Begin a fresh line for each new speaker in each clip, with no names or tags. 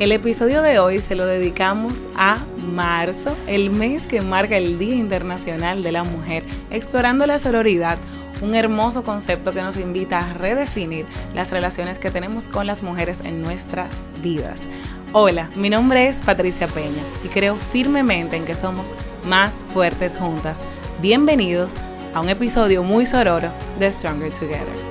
El episodio de hoy se lo dedicamos a marzo, el mes que marca el Día Internacional de la Mujer, explorando la sororidad, un hermoso concepto que nos invita a redefinir las relaciones que tenemos con las mujeres en nuestras vidas. Hola, mi nombre es Patricia Peña y creo firmemente en que somos más fuertes juntas. Bienvenidos a un episodio muy sororo de Stronger Together.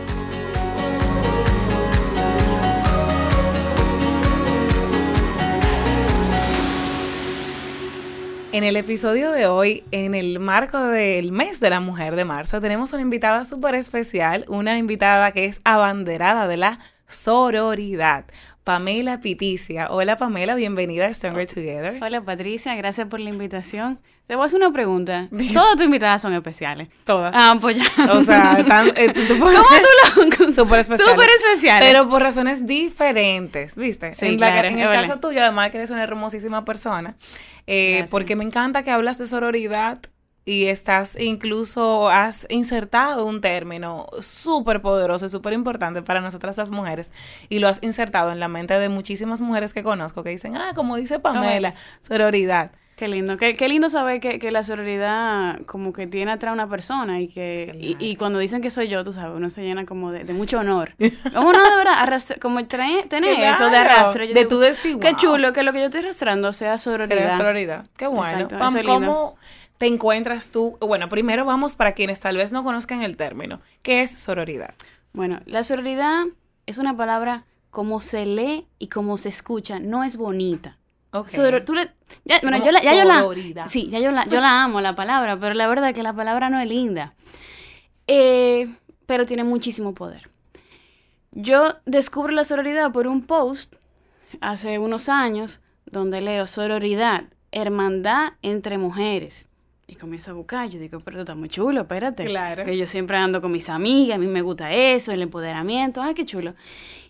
En el episodio de hoy, en el marco del mes de la mujer de marzo, tenemos una invitada súper especial, una invitada que es abanderada de la sororidad. Pamela Piticia. Hola Pamela, bienvenida a Stronger Together.
Hola Patricia, gracias por la invitación. Te voy a hacer una pregunta. Todas tus invitadas son especiales.
Todas.
Ah, pues ya.
O sea, están, eh,
¿cómo tú lo
Súper especiales.
Súper especiales.
Pero por razones diferentes, ¿viste?
Sí,
en,
claro,
en el caso tuyo, además que eres una hermosísima persona, eh, porque me encanta que hablas de sororidad y estás incluso, has insertado un término súper poderoso y súper importante para nosotras las mujeres y lo has insertado en la mente de muchísimas mujeres que conozco que dicen, ah, como dice Pamela, sororidad.
Qué lindo, qué, qué lindo saber que, que, la sororidad como que tiene atrás una persona y que y, y, cuando dicen que soy yo, tú sabes, uno se llena como de, de mucho honor. Como no, de verdad, como tener claro, eso de arrastre.
Yo de digo, tu decir, wow.
Qué chulo que lo que yo estoy arrastrando sea sororidad.
Sea sororidad. Qué bueno.
Exacto,
Pam. ¿cómo te encuentras tú? Bueno, primero vamos para quienes tal vez no conozcan el término. ¿Qué es sororidad?
Bueno, la sororidad es una palabra como se lee y como se escucha, no es bonita.
Okay.
Soror, tú le, ya, bueno, yo la, ya yo la, sí, ya yo la, yo la amo la palabra, pero la verdad es que la palabra no es linda. Eh, pero tiene muchísimo poder. Yo descubro la sororidad por un post hace unos años donde leo sororidad, hermandad entre mujeres. Y comienzo a buscar, yo digo, pero está muy chulo, espérate.
Claro.
Que yo siempre ando con mis amigas, a mí me gusta eso, el empoderamiento, ay, qué chulo.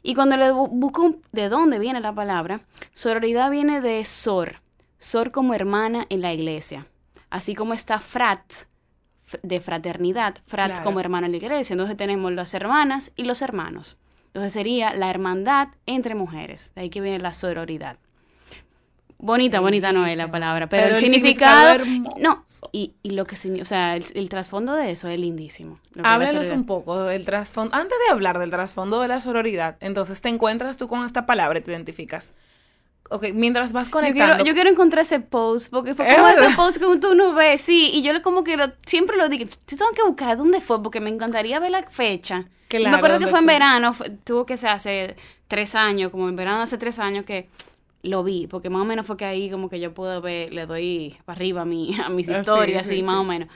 Y cuando le busco de dónde viene la palabra, sororidad viene de sor, sor como hermana en la iglesia. Así como está frat, de fraternidad, frats
Claro.
como hermana en la iglesia. Entonces tenemos las hermanas y los hermanos. Entonces sería la hermandad entre mujeres. De ahí que viene la sororidad. Bonita, bonita no es la palabra, pero,
Pero
el,
el
significado,
significado
no, y, y lo que signi- o sea, el, el trasfondo de eso es lindísimo.
Háblanos un poco del trasfondo. Antes de hablar del trasfondo de la sororidad, entonces te encuentras tú con esta palabra y te identificas. Ok, mientras vas
Yo
conectando.
quiero, yo quiero encontrar ese post, porque fue
Es
como ese post que tú no ves, sí, y yo como que lo- siempre lo digo, yo tengo que buscar dónde fue, porque me encantaría ver la fecha.
Claro,
me acuerdo que fue en
tú-
verano, fue- tuvo que ser hace tres años, como en verano hace tres años que lo vi, porque más o menos fue que ahí como que yo puedo ver, le doy para arriba a, mi, a mis
Ah, sí,
historias,
sí,
sí, más o menos.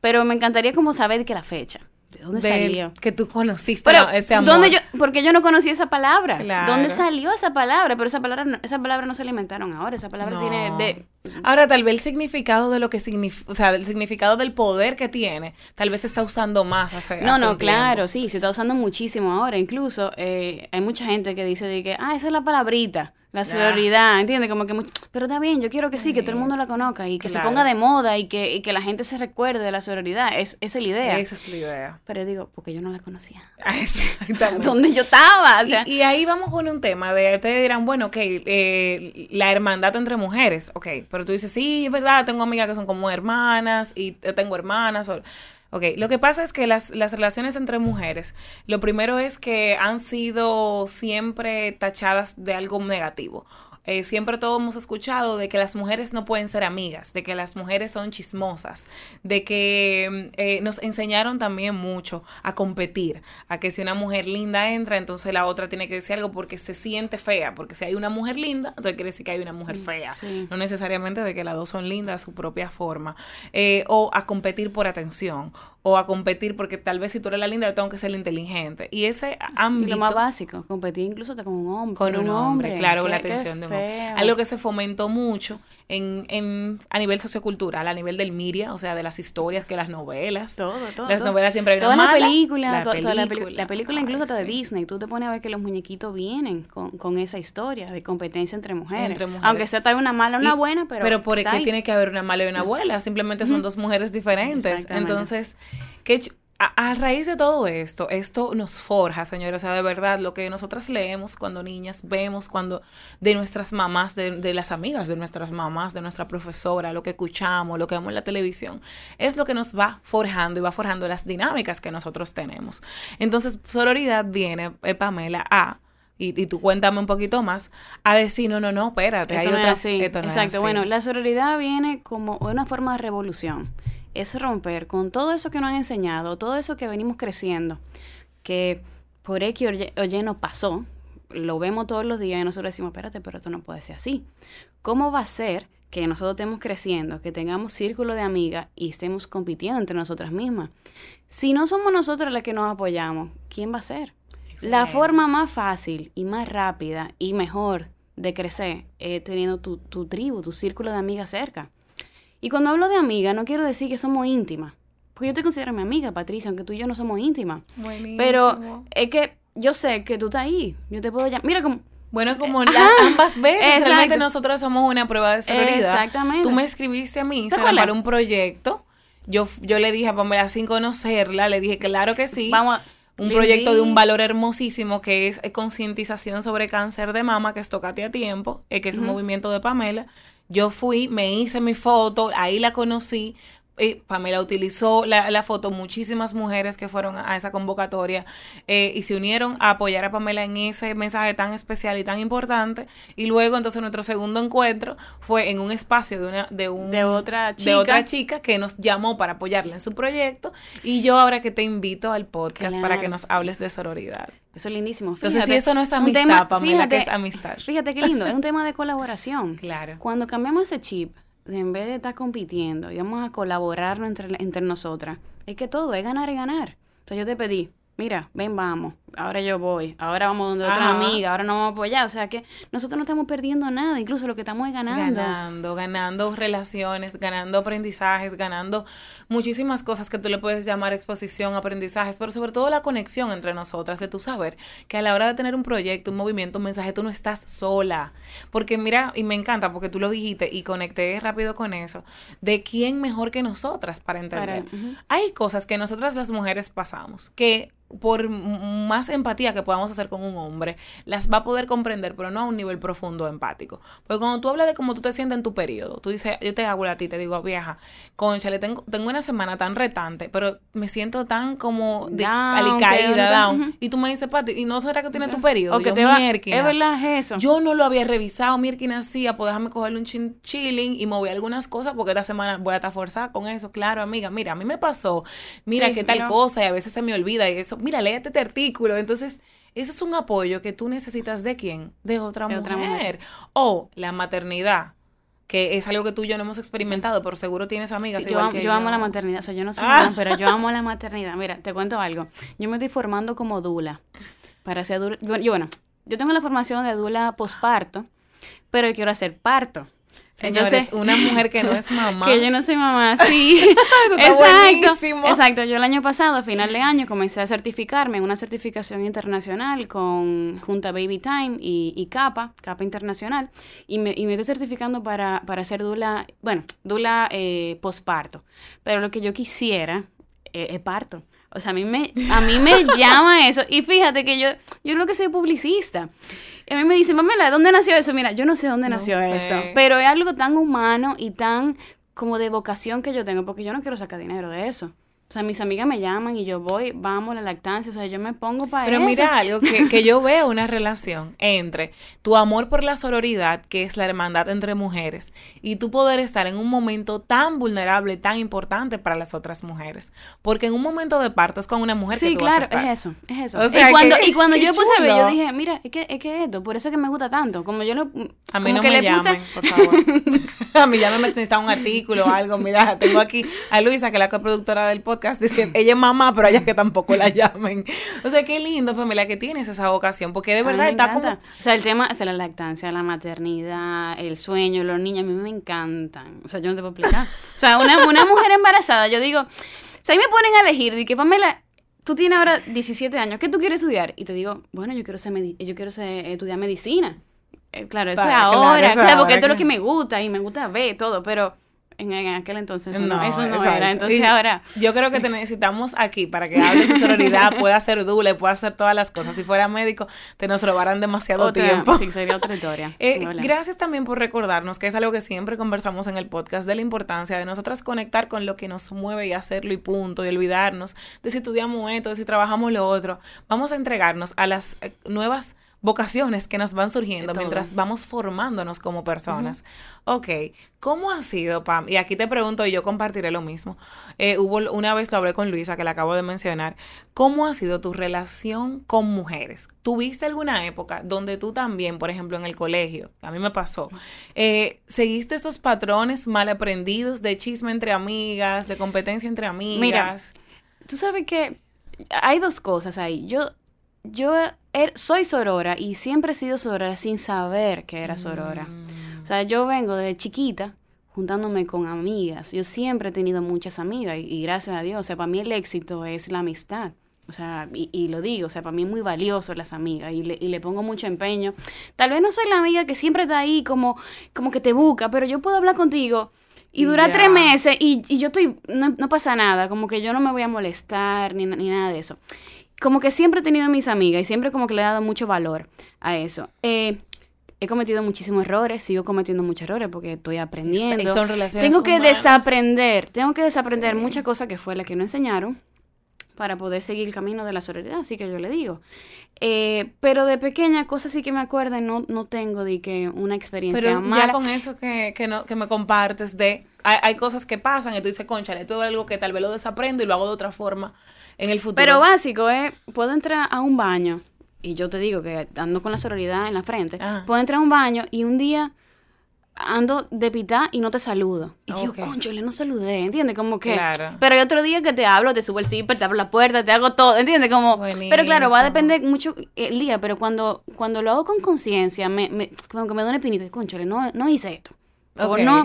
Pero me encantaría como saber que la fecha, de dónde
del-
salió.
que tú conociste
Pero,
¿no? ese amor.
¿dónde yo, porque yo no conocía esa palabra.
Claro.
¿Dónde salió esa palabra? Pero esa palabra, esa palabra no se la inventaron ahora. Esa palabra
No.
tiene de...
Ahora, tal vez el significado de lo que significa, o sea, el significado del poder que tiene, tal vez se está usando más hace
No,
hace
no,
un
claro, sí, se está usando muchísimo ahora. Incluso eh, hay mucha gente que dice de que, ah, esa es la palabrita, la sororidad, ¿entiendes? Como que, much- pero está bien, yo quiero que sí, que todo el mundo la conozca y que
Claro.
se ponga de moda y que, y que la gente se recuerde de la sororidad. Es, esa es la idea.
Esa es la idea.
Pero yo digo, porque yo no la conocía.
Exactamente.
¿Dónde yo estaba? O sea,
y, y ahí vamos con un tema de, ustedes dirán, bueno, ok, eh, la hermandad entre mujeres, ok, pero tú dices, sí, es verdad, tengo amigas que son como hermanas y eh, tengo hermanas. o- ok, lo que pasa es que las, las relaciones entre mujeres, lo primero es que han sido siempre tachadas de algo negativo. Eh, siempre todos hemos escuchado de que las mujeres no pueden ser amigas, de que las mujeres son chismosas, de que mm, eh, nos enseñaron también mucho a competir, a que si una mujer linda entra, entonces la otra tiene que decir algo porque se siente fea, porque si hay una mujer linda, entonces quiere decir que hay una mujer fea,
sí.
no necesariamente de que las dos son lindas a su propia forma, Eh, o a competir por atención, o a competir porque tal vez si tú eres la linda, yo tengo que ser la inteligente, y ese
y
ámbito...
lo más básico, competir incluso hasta con un hombre.
Con un hombre, claro,
Qué-
la atención de un hombre. Algo que se fomentó mucho en, en, a nivel sociocultural, a nivel del miria, o sea, de las historias, que las novelas.
Todo, todo.
Las
todo.
novelas siempre hay una
Toda la
mala,
película,
la
to- toda la, peli-
película.
la película incluso hasta de. Disney, tú te pones a ver que los muñequitos vienen con, con esa historia de competencia entre mujeres.
Entre mujeres.
Aunque sea tal una mala o una
Y-
buena, pero.
Pero ¿por qué tiene que haber una mala y una abuela? Simplemente son dos mujeres diferentes. Entonces, ¿qué ch- a, raíz de todo esto, esto nos forja, señores, o sea, de verdad, lo que nosotras leemos cuando niñas, vemos cuando de nuestras mamás, de, las amigas de nuestras mamás, de nuestra profesora, lo que escuchamos, lo que vemos en la televisión, es lo que nos va forjando y va forjando las dinámicas que nosotros tenemos. Entonces, sororidad viene, eh, Pamela, a y, y, tú cuéntame un poquito más, a decir, no, no, no, espérate,
hay otra, Exacto, bueno, la sororidad viene como una forma de revolución es romper con todo eso que nos han enseñado, todo eso que venimos creciendo, que por X o Y no pasó, lo vemos todos los días y nosotros decimos, espérate, pero esto no puede ser así. ¿Cómo va a ser que nosotros estemos creciendo, que tengamos círculo de amigas y estemos compitiendo entre nosotras mismas? Si no somos nosotras las que nos apoyamos, ¿quién va a ser? La forma más fácil y más rápida y mejor de crecer es teniendo tu, tu tribu, tu círculo de amigas cerca. Y cuando hablo de amiga, no quiero decir que somos íntimas. Porque yo te considero mi amiga, Patricia, aunque tú y yo no somos íntimas. Buenísimo. Pero es que yo sé que tú estás ahí. Yo te puedo llamar. Mira como.
Bueno, como ambas veces, realmente nosotros somos una prueba de sororidad. Exactamente. Tú me escribiste a mí para un proyecto. Yo, yo le dije a Pamela, sin conocerla, le dije, claro que sí. Vamos un proyecto de un valor hermosísimo que es concientización sobre cáncer de mama, que es Tocate a Tiempo, eh, que es un movimiento de Pamela. Yo fui, me hice mi foto, ahí la conocí, eh, Pamela utilizó la, la, foto, muchísimas mujeres que fueron a esa convocatoria eh, y se unieron a apoyar a Pamela en ese mensaje tan especial y tan importante. Y luego entonces nuestro segundo encuentro fue en un espacio de una de, un,
de otra chica.
de otra chica que nos llamó para apoyarla en su proyecto. Y yo ahora que te invito al podcast para que nos hables de sororidad.
Eso es lindísimo.
Entonces, si eso no es amistad, Pamela, que es amistad.
Fíjate qué lindo, es un tema de colaboración.
Claro.
Cuando cambiamos ese chip, en vez de estar compitiendo y vamos a colaborar entre, entre nosotras, es que todo es ganar y ganar. Entonces yo te pedí, mira, ven, vamos, ahora yo voy, ahora vamos donde otra amiga, ahora no vamos a apoyar. O sea que nosotros no estamos perdiendo nada, incluso lo que estamos es ganando.
Ganando, ganando relaciones, ganando aprendizajes, ganando muchísimas cosas que tú le puedes llamar exposición, aprendizajes, pero sobre todo la conexión entre nosotras, de tu saber que a la hora de tener un proyecto, un movimiento, un mensaje, tú no estás sola. Porque mira, y me encanta porque tú lo dijiste y conecté rápido con eso, de quién mejor que nosotras para entender. Hay cosas que nosotras las mujeres pasamos que por más empatía que podamos hacer con un hombre, las va a poder comprender, pero no a un nivel profundo empático. Porque cuando tú hablas de cómo tú te sientes en tu periodo, tú dices, yo te hago a ti, te digo, vieja, concha, le tengo, tengo una semana tan retante, pero me siento tan como de alicaída, down. Y tú me dices, Pati, ¿y no será que tiene tu periodo?
O que te va, es verdad eso.
Yo no lo había revisado, Mirkin hacía, pues déjame cogerle un chilling y mover algunas cosas porque esta semana voy a estar forzada con eso. Claro, amiga, mira, a mí me pasó, mira qué tal cosa y a veces se me olvida y eso mira, léete este artículo. Entonces, eso es un apoyo que tú necesitas de quién? De otra, mujer. O la maternidad que es algo que tú y yo no hemos experimentado, pero seguro tienes amigas
yo, amo, yo, amo la maternidad, o sea, yo no soy ah. pero yo amo la maternidad. Mira, te cuento algo. Yo me estoy formando como dula para ser dula. Yo, bueno, yo tengo la formación de dula posparto, pero yo quiero hacer parto.
Entonces, una mujer que no es mamá.
que yo no soy mamá, sí. exacto. Exacto. Yo el año pasado, a final de año, comencé a certificarme en una certificación internacional con Junta Baby Time y, y CAPA, CAPA Internacional, y me, y me estoy certificando para, para hacer dula, bueno, dula eh, posparto. Pero lo que yo quisiera eh, es parto. O sea, a mí me, a mí me llama eso. Y fíjate que yo, yo lo que soy publicista. Y a mí me dicen, Pamela, ¿de dónde nació eso? Mira, yo no sé dónde nació eso. Pero es algo tan humano y tan como de vocación que yo tengo, porque yo no quiero sacar dinero de eso. O sea, mis amigas me llaman y yo voy, vamos, la lactancia, o sea, yo me pongo para
Pero mira algo, que, que yo veo una relación entre tu amor por la sororidad, que es la hermandad entre mujeres, y tu poder estar en un momento tan vulnerable, tan importante para las otras mujeres. Porque en un momento de parto es con una mujer que tú
claro,
vas a estar.
es eso, es eso. y cuando, y cuando yo puse a ver, yo dije, mira, es que es que esto, por eso es que me gusta tanto. Como yo lo...
A mí no me llamen, por favor. a mí ya me necesita un artículo o algo. Mira, tengo aquí a Luisa, que es la coproductora del podcast diciendo, ella es mamá, pero ella que tampoco la llamen. O sea, qué lindo, Pamela, que tienes esa vocación, porque de verdad está como...
O sea, el tema es la lactancia, la maternidad, el sueño, los niños, a mí me encantan. O sea, yo no te puedo explicar. O sea, una, una mujer embarazada, yo digo, si ahí me ponen a elegir, de que Pamela, tú tienes ahora 17 años, ¿qué tú quieres estudiar? Y te digo, bueno, yo quiero, ser yo quiero ser, estudiar medicina. Eh, claro, eso es ahora, claro, porque esto es lo que me gusta y me gusta ver todo, pero en, aquel entonces no, eso no era. Entonces ahora.
Yo creo que te necesitamos aquí para que hables de sororidad, pueda ser dule, pueda hacer todas las cosas. Si fuera médico, te nos robaran demasiado tiempo.
Sí, sería otra historia.
Eh, gracias también por recordarnos que es algo que siempre conversamos en el podcast de la importancia de nosotras conectar con lo que nos mueve y hacerlo y punto, y olvidarnos de si estudiamos esto, de si trabajamos lo otro. Vamos a entregarnos a las eh, nuevas vocaciones que nos van surgiendo mientras vamos formándonos como personas. Ok, ¿cómo ha sido, Pam? Y aquí te pregunto y yo compartiré lo mismo. Eh, hubo una vez lo hablé con Luisa, que la acabo de mencionar. ¿Cómo ha sido tu relación con mujeres? ¿Tuviste alguna época donde tú también, por ejemplo, en el colegio, a mí me pasó, eh, seguiste esos patrones mal aprendidos de chisme entre amigas, de competencia entre amigas? Mira,
tú sabes que hay dos cosas ahí. Yo yo er, soy sorora y siempre he sido sorora sin saber que era sorora. O sea, yo vengo de chiquita juntándome con amigas. Yo siempre he tenido muchas amigas y, gracias a Dios, o sea, para mí el éxito es la amistad. O sea, y, lo digo, o sea, para mí es muy valioso las amigas y le, y le, pongo mucho empeño. Tal vez no soy la amiga que siempre está ahí como, como que te busca, pero yo puedo hablar contigo y, dura tres meses y, y yo estoy, no, no, pasa nada, como que yo no me voy a molestar ni, ni nada de eso como que siempre he tenido mis amigas y siempre como que le he dado mucho valor a eso. Eh, he cometido muchísimos errores, sigo cometiendo muchos errores porque estoy aprendiendo.
son relaciones
tengo que desaprender, tengo que desaprender muchas cosas que fue la que no enseñaron para poder seguir el camino de la sororidad, así que yo le digo. Eh, pero de pequeña, cosas sí que me acuerden, no, no tengo de que una experiencia pero
ya con eso que, que, no, que me compartes de, hay, hay, cosas que pasan y tú dices, concha, esto es algo que tal vez lo desaprendo y lo hago de otra forma en el futuro.
Pero básico es, puedo entrar a un baño, y yo te digo que ando con la sororidad en la frente, puedo entrar a un baño y un día ando de pitá y no te saludo. Y digo, concho, le no saludé, ¿entiendes? Como que... Claro. Pero hay otro día que te hablo, te subo el zipper, te abro la puerta, te hago todo, ¿entiendes? Como... Pero claro, va a depender mucho el día, pero cuando, cuando lo hago con conciencia, me, me, como que me da una espinita, concho, no, no hice esto. O no,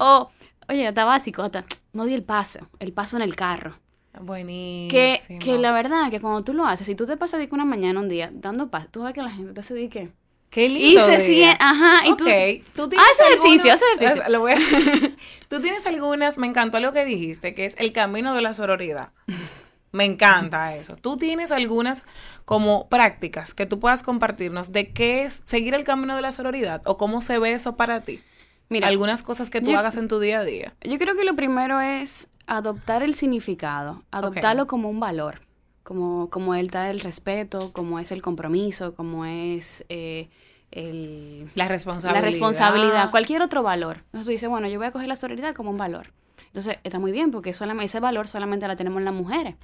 o, oye, está básico, hasta, no di el paso, el paso en el carro.
Buenísimo.
Que, que la verdad, que cuando tú lo haces, si tú te pasas de una mañana, un día, dando paz, tú ves que la gente te hace de qué.
Qué lindo.
Y se sigue, ajá, y okay. tú, tienes haz ejercicio, haz ejercicio.
Lo voy a... tú tienes algunas, me encantó lo que dijiste, que es el camino de la sororidad. Me encanta eso. Tú tienes algunas como prácticas que tú puedas compartirnos de qué es seguir el camino de la sororidad o cómo se ve eso para ti. Mira, algunas cosas que tú hagas en tu día a día.
Yo creo que lo primero es adoptar el significado, adoptarlo como un valor, como, como él da el respeto, como es el compromiso, como es eh, el,
la responsabilidad.
La responsabilidad, cualquier otro valor. Entonces tú dices, bueno, yo voy a coger la solidaridad como un valor. Entonces está muy bien porque solamente, ese valor solamente la tenemos las mujeres.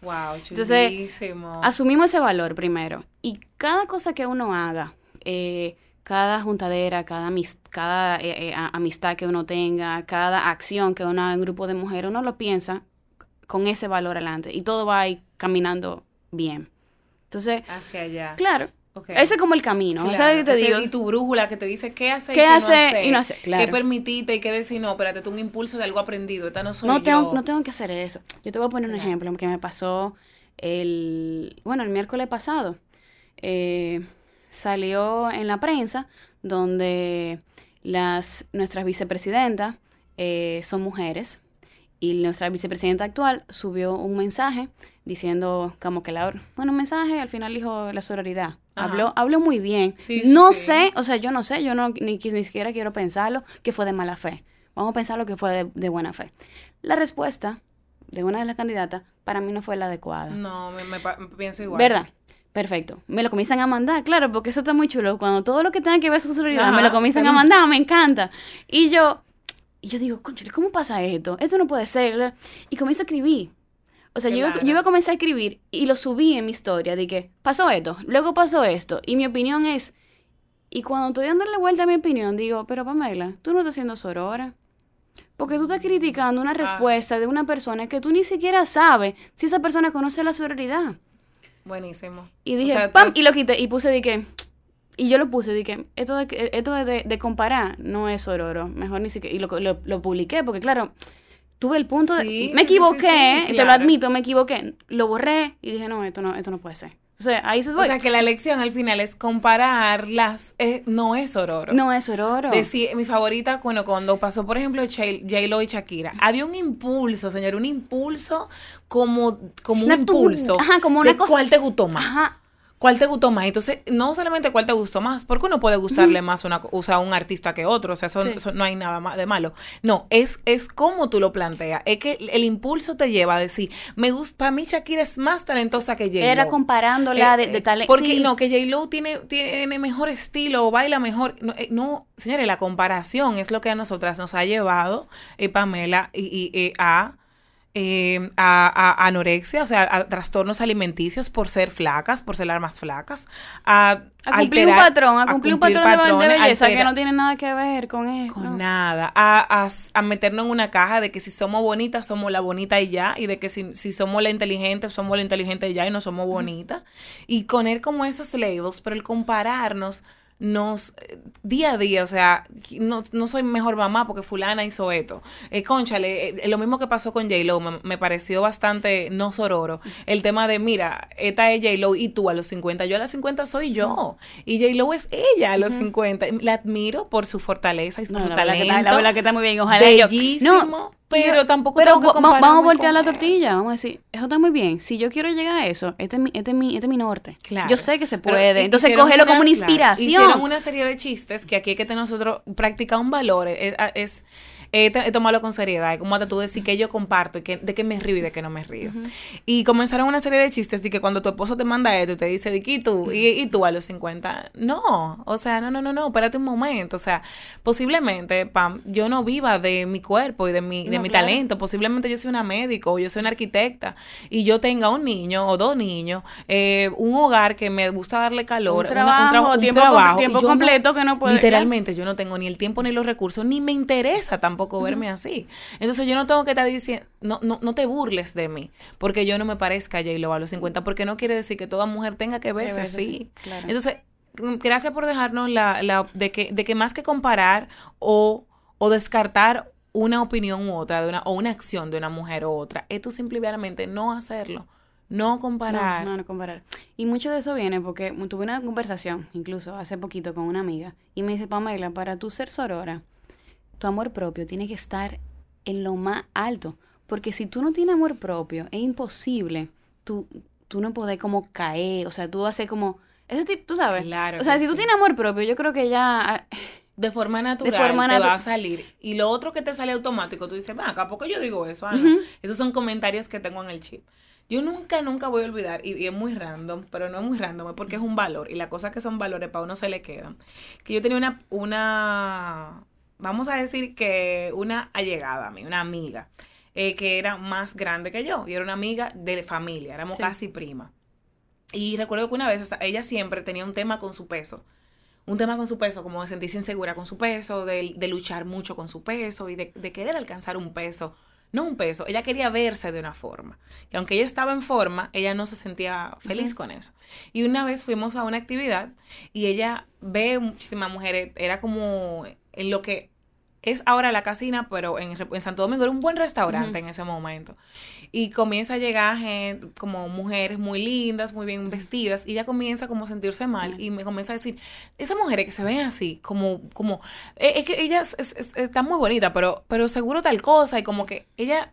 Wow, Entonces,
asumimos ese valor primero. Y cada cosa que uno haga, eh, cada juntadera, cada, cada eh, eh, amistad que uno tenga, cada acción que uno haga en grupo de mujeres, uno lo piensa con ese valor adelante y todo va ahí caminando bien. Entonces,
hacia allá.
Claro. Ese es como el camino. ¿sabes te digo?
Y tu brújula que te dice qué hacer
¿Qué y qué hace no y no hacer. Claro.
Qué permitiste y qué decir, no, espérate, tú un impulso de algo aprendido. Esta no soy
no Tengo, no tengo que hacer eso. Yo te voy a poner un ejemplo que me pasó el, bueno, el miércoles pasado. Eh, salió en la prensa donde las, nuestras vicepresidentas eh, son mujeres y nuestra vicepresidenta actual subió un mensaje diciendo como que la bueno un mensaje al final dijo la sororidad. Habló habló muy bien. No sé o sea yo no sé yo no ni, ni siquiera quiero pensarlo que fue de mala fe. Vamos a pensar lo que fue de, de buena fe. La respuesta de una de las candidatas para mí no fue la adecuada.
No me, me pienso igual.
Verdad Perfecto. Me lo comienzan a mandar, claro, porque eso está muy chulo. Cuando todo lo que tenga que ver su sororidad me lo comienzan a mandar, me encanta. Y yo, y yo digo, conchale, ¿cómo pasa esto? Esto no puede ser. Y comienzo a escribir. O sea, yo, yo iba a comenzar a escribir y lo subí en mi historia de que pasó esto, luego pasó esto. Y mi opinión es, y cuando estoy dándole vuelta a mi opinión, digo, pero Pamela, tú no estás siendo sorora. Porque tú estás criticando una ah. respuesta de una persona que tú ni siquiera sabes si esa persona conoce la sororidad.
Buenísimo.
Y dije, ¡pam! Y lo quité y puse de que... Y yo lo puse, de que esto de, esto de, de comparar no es sororo. Mejor ni siquiera... Y lo, lo, lo publiqué porque, claro, tuve el punto de... me equivoqué, te lo admito, me equivoqué. Lo borré y dije, no, esto no, esto no puede ser. O sea, ahí se
O sea, que la lección al final es compararlas. Eh, no es Ororo.
No es Ororo.
Decir, mi favorita, bueno, cuando pasó, por ejemplo, J-Lo y Shakira, había un impulso, señor, un impulso como, como un impulso.
Ajá, como una cosa.
¿Cuál te gustó más? Ajá cuál te gustó más. Entonces, no solamente cuál te gustó más, porque uno puede gustarle más una, o sea, un artista que otro, o sea, eso, no hay nada de malo. No, es, es como tú lo planteas. Es que el impulso te lleva a decir, me gusta, para mí Shakira es más talentosa que J-Lo.
Era comparándola
eh,
de,
eh, talento. Porque no, que J-Lo tiene, tiene mejor estilo o baila mejor. No, eh, no, señores, la comparación es lo que a nosotras nos ha llevado, Pamela, y, y a eh, a, anorexia, o sea, a trastornos alimenticios por ser flacas, por ser las más flacas,
a, cumplir un patrón, a cumplir, un patrón de, belleza que no tiene nada que ver con eso.
Con nada, a, meternos en una caja de que si somos bonitas, somos la bonita y ya, y de que si, si somos la inteligente, somos la inteligente y ya, y no somos bonitas. Y él como esos labels, pero el compararnos nos eh, día a día, o sea, no, no, soy mejor mamá porque fulana hizo esto. Eh, conchale, eh, lo mismo que pasó con J-Lo, me, pareció bastante no sororo. El tema de, mira, esta es J-Lo y tú a los 50, yo a los 50 soy yo. Y J-Lo es ella a los 50. La admiro por su fortaleza y su talento.
la, verdad que está muy bien, ojalá
Bellísimo. Pero tampoco
pero vamos a voltear la tortilla, vamos a decir, eso está muy bien. Si yo quiero llegar a eso, este es mi, este es mi, este es mi norte. Claro. Yo sé que se puede. Entonces cógelo como una inspiración.
Hicieron una serie de chistes que aquí hay que tener nosotros practicar un valor. es eh, tomarlo con seriedad. Como hasta tú decir que yo comparto y que, de que me río y de que no me río. Y comenzaron una serie de chistes de que cuando tu esposo te manda esto y te dice, ¿y tú? ¿Y, tú a los 50? No, o sea, no, no, no, no, espérate un momento. O sea, posiblemente, Pam, yo no viva de mi cuerpo y de mi, de mi talento. Posiblemente yo soy una médico o yo soy una arquitecta y yo tenga un niño o dos niños, eh, un hogar que me gusta darle calor,
un trabajo, un tiempo, tiempo completo que no puede.
Literalmente, yo no tengo ni el tiempo ni los recursos, ni me interesa tampoco verme así. Entonces yo no tengo que estar diciendo, no, no, no te burles de mí, porque yo no me parezca a J-Lo a los 50, porque no quiere decir que toda mujer tenga que verse así. Entonces, mm, gracias por dejarnos la, la de, que, de que más que comparar o, o descartar una opinión u otra, de una, o una acción de una mujer u otra, es tú simplemente no hacerlo. No comparar.
No, no, comparar. Y mucho de eso viene porque tuve una conversación, incluso hace poquito, con una amiga, y me dice, Pamela, para tú ser sorora, tu amor propio tiene que estar en lo más alto. Porque si tú no tienes amor propio, es imposible tú, tú no poder como caer. O sea, tú haces como... Ese tipo, tú sabes. Claro. O sea, si tú tienes amor propio, yo creo que ya... Ah,
de forma natural de forma te va a salir. Y lo otro que te sale automático, tú dices, va, acá poco yo digo eso, Esos son comentarios que tengo en el chip. Yo nunca, nunca voy a olvidar, y, y, es muy random, pero no es muy random, porque es un valor, y las cosas que son valores para uno se le quedan. Que yo tenía una, una, vamos a decir que una allegada a mí, una amiga, eh, que era más grande que yo y era una amiga de familia, éramos casi prima. Y recuerdo que una vez ella siempre tenía un tema con su peso. Un tema con su peso, como de sentirse insegura con su peso, de, de luchar mucho con su peso y de, de, querer alcanzar un peso. No un peso, ella quería verse de una forma. Que aunque ella estaba en forma, ella no se sentía feliz con eso. Y una vez fuimos a una actividad y ella ve muchísimas mujeres, era como en lo que es ahora la casina, pero en, en Santo Domingo era un buen restaurante en ese momento. Y comienza a llegar gente, como mujeres muy lindas, muy bien vestidas, y ella comienza como a sentirse mal y me comienza a decir, esas mujeres que se ven así, como, como, eh, es, que ella está muy bonita, pero, pero seguro tal cosa, y como que ella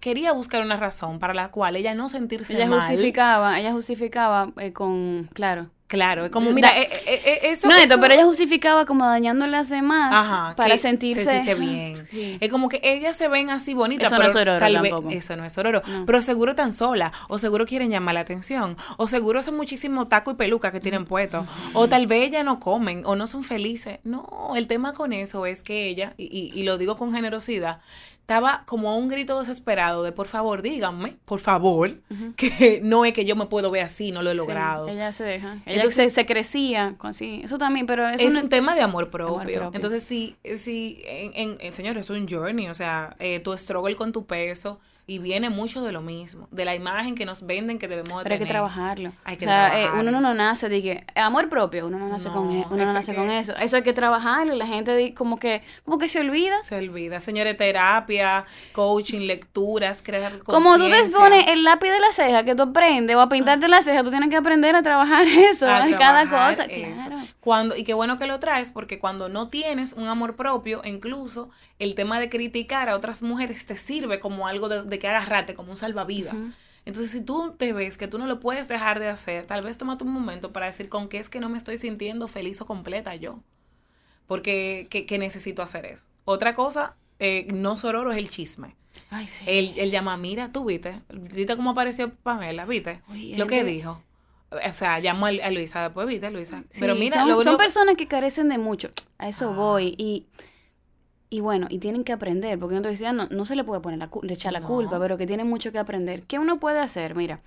quería buscar una razón para la cual ella no sentirse
ella Justificaba, ella justificaba eh, con, claro,
Claro, es como, mira, eh, eh, eh, eso...
No, esto, pero ella justificaba como dañándole a las demás para sentirse...
bien. Es como que ellas se ven así bonitas, eso pero no es ororo, tal vez... Eso no es ororo. Pero seguro tan sola, o seguro quieren llamar la atención, o seguro son muchísimos taco y peluca que tienen puestos, o tal vez ellas no comen, o no son felices. No, el tema con eso es que ella, y, y lo digo con generosidad, estaba como un grito desesperado de por favor, díganme, por favor, que no es que yo me puedo ver así, no lo he logrado.
ella se deja. Ella se, crecía con sí. Eso también, pero
es, un, tema de amor propio. Entonces, sí, sí, en, en, señor, es un journey, o sea, eh, tu struggle con tu peso Y viene mucho de lo mismo, de la imagen que nos venden que debemos
de Pero hay que trabajarlo. Hay que o sea, eh, uno no nace de que amor propio, uno no nace con e, uno no nace con eso. Eso hay que trabajarlo y la gente como que como que se olvida.
Se olvida. Señores, terapia, coaching, lecturas, crear
Como tú te pones el lápiz de la ceja que tú aprendes o a pintarte la ceja, tú tienes que aprender a trabajar eso, a cada cosa, claro.
Cuando y qué bueno que lo traes porque cuando no tienes un amor propio, incluso el tema de criticar a otras mujeres te sirve como algo de que agarrarte como un salvavidas. Entonces, si tú te ves que tú no lo puedes dejar de hacer, tal vez tómate un momento para decir con qué es que no me estoy sintiendo feliz o completa yo. Porque que, necesito hacer eso. Otra cosa, eh, no sororo, es el chisme. Ay, sí. Él, llama, mira, tú viste, viste cómo apareció Pamela, viste, lo que dijo. O sea, llamó a, Luisa después, viste, Luisa. Pero mira,
son, son personas que carecen de mucho. A eso ah. voy. Y y bueno, y tienen que aprender, porque te decía, no, no se le puede poner la, le echar la culpa, pero que tienen mucho que aprender. ¿Qué uno puede hacer? Mira,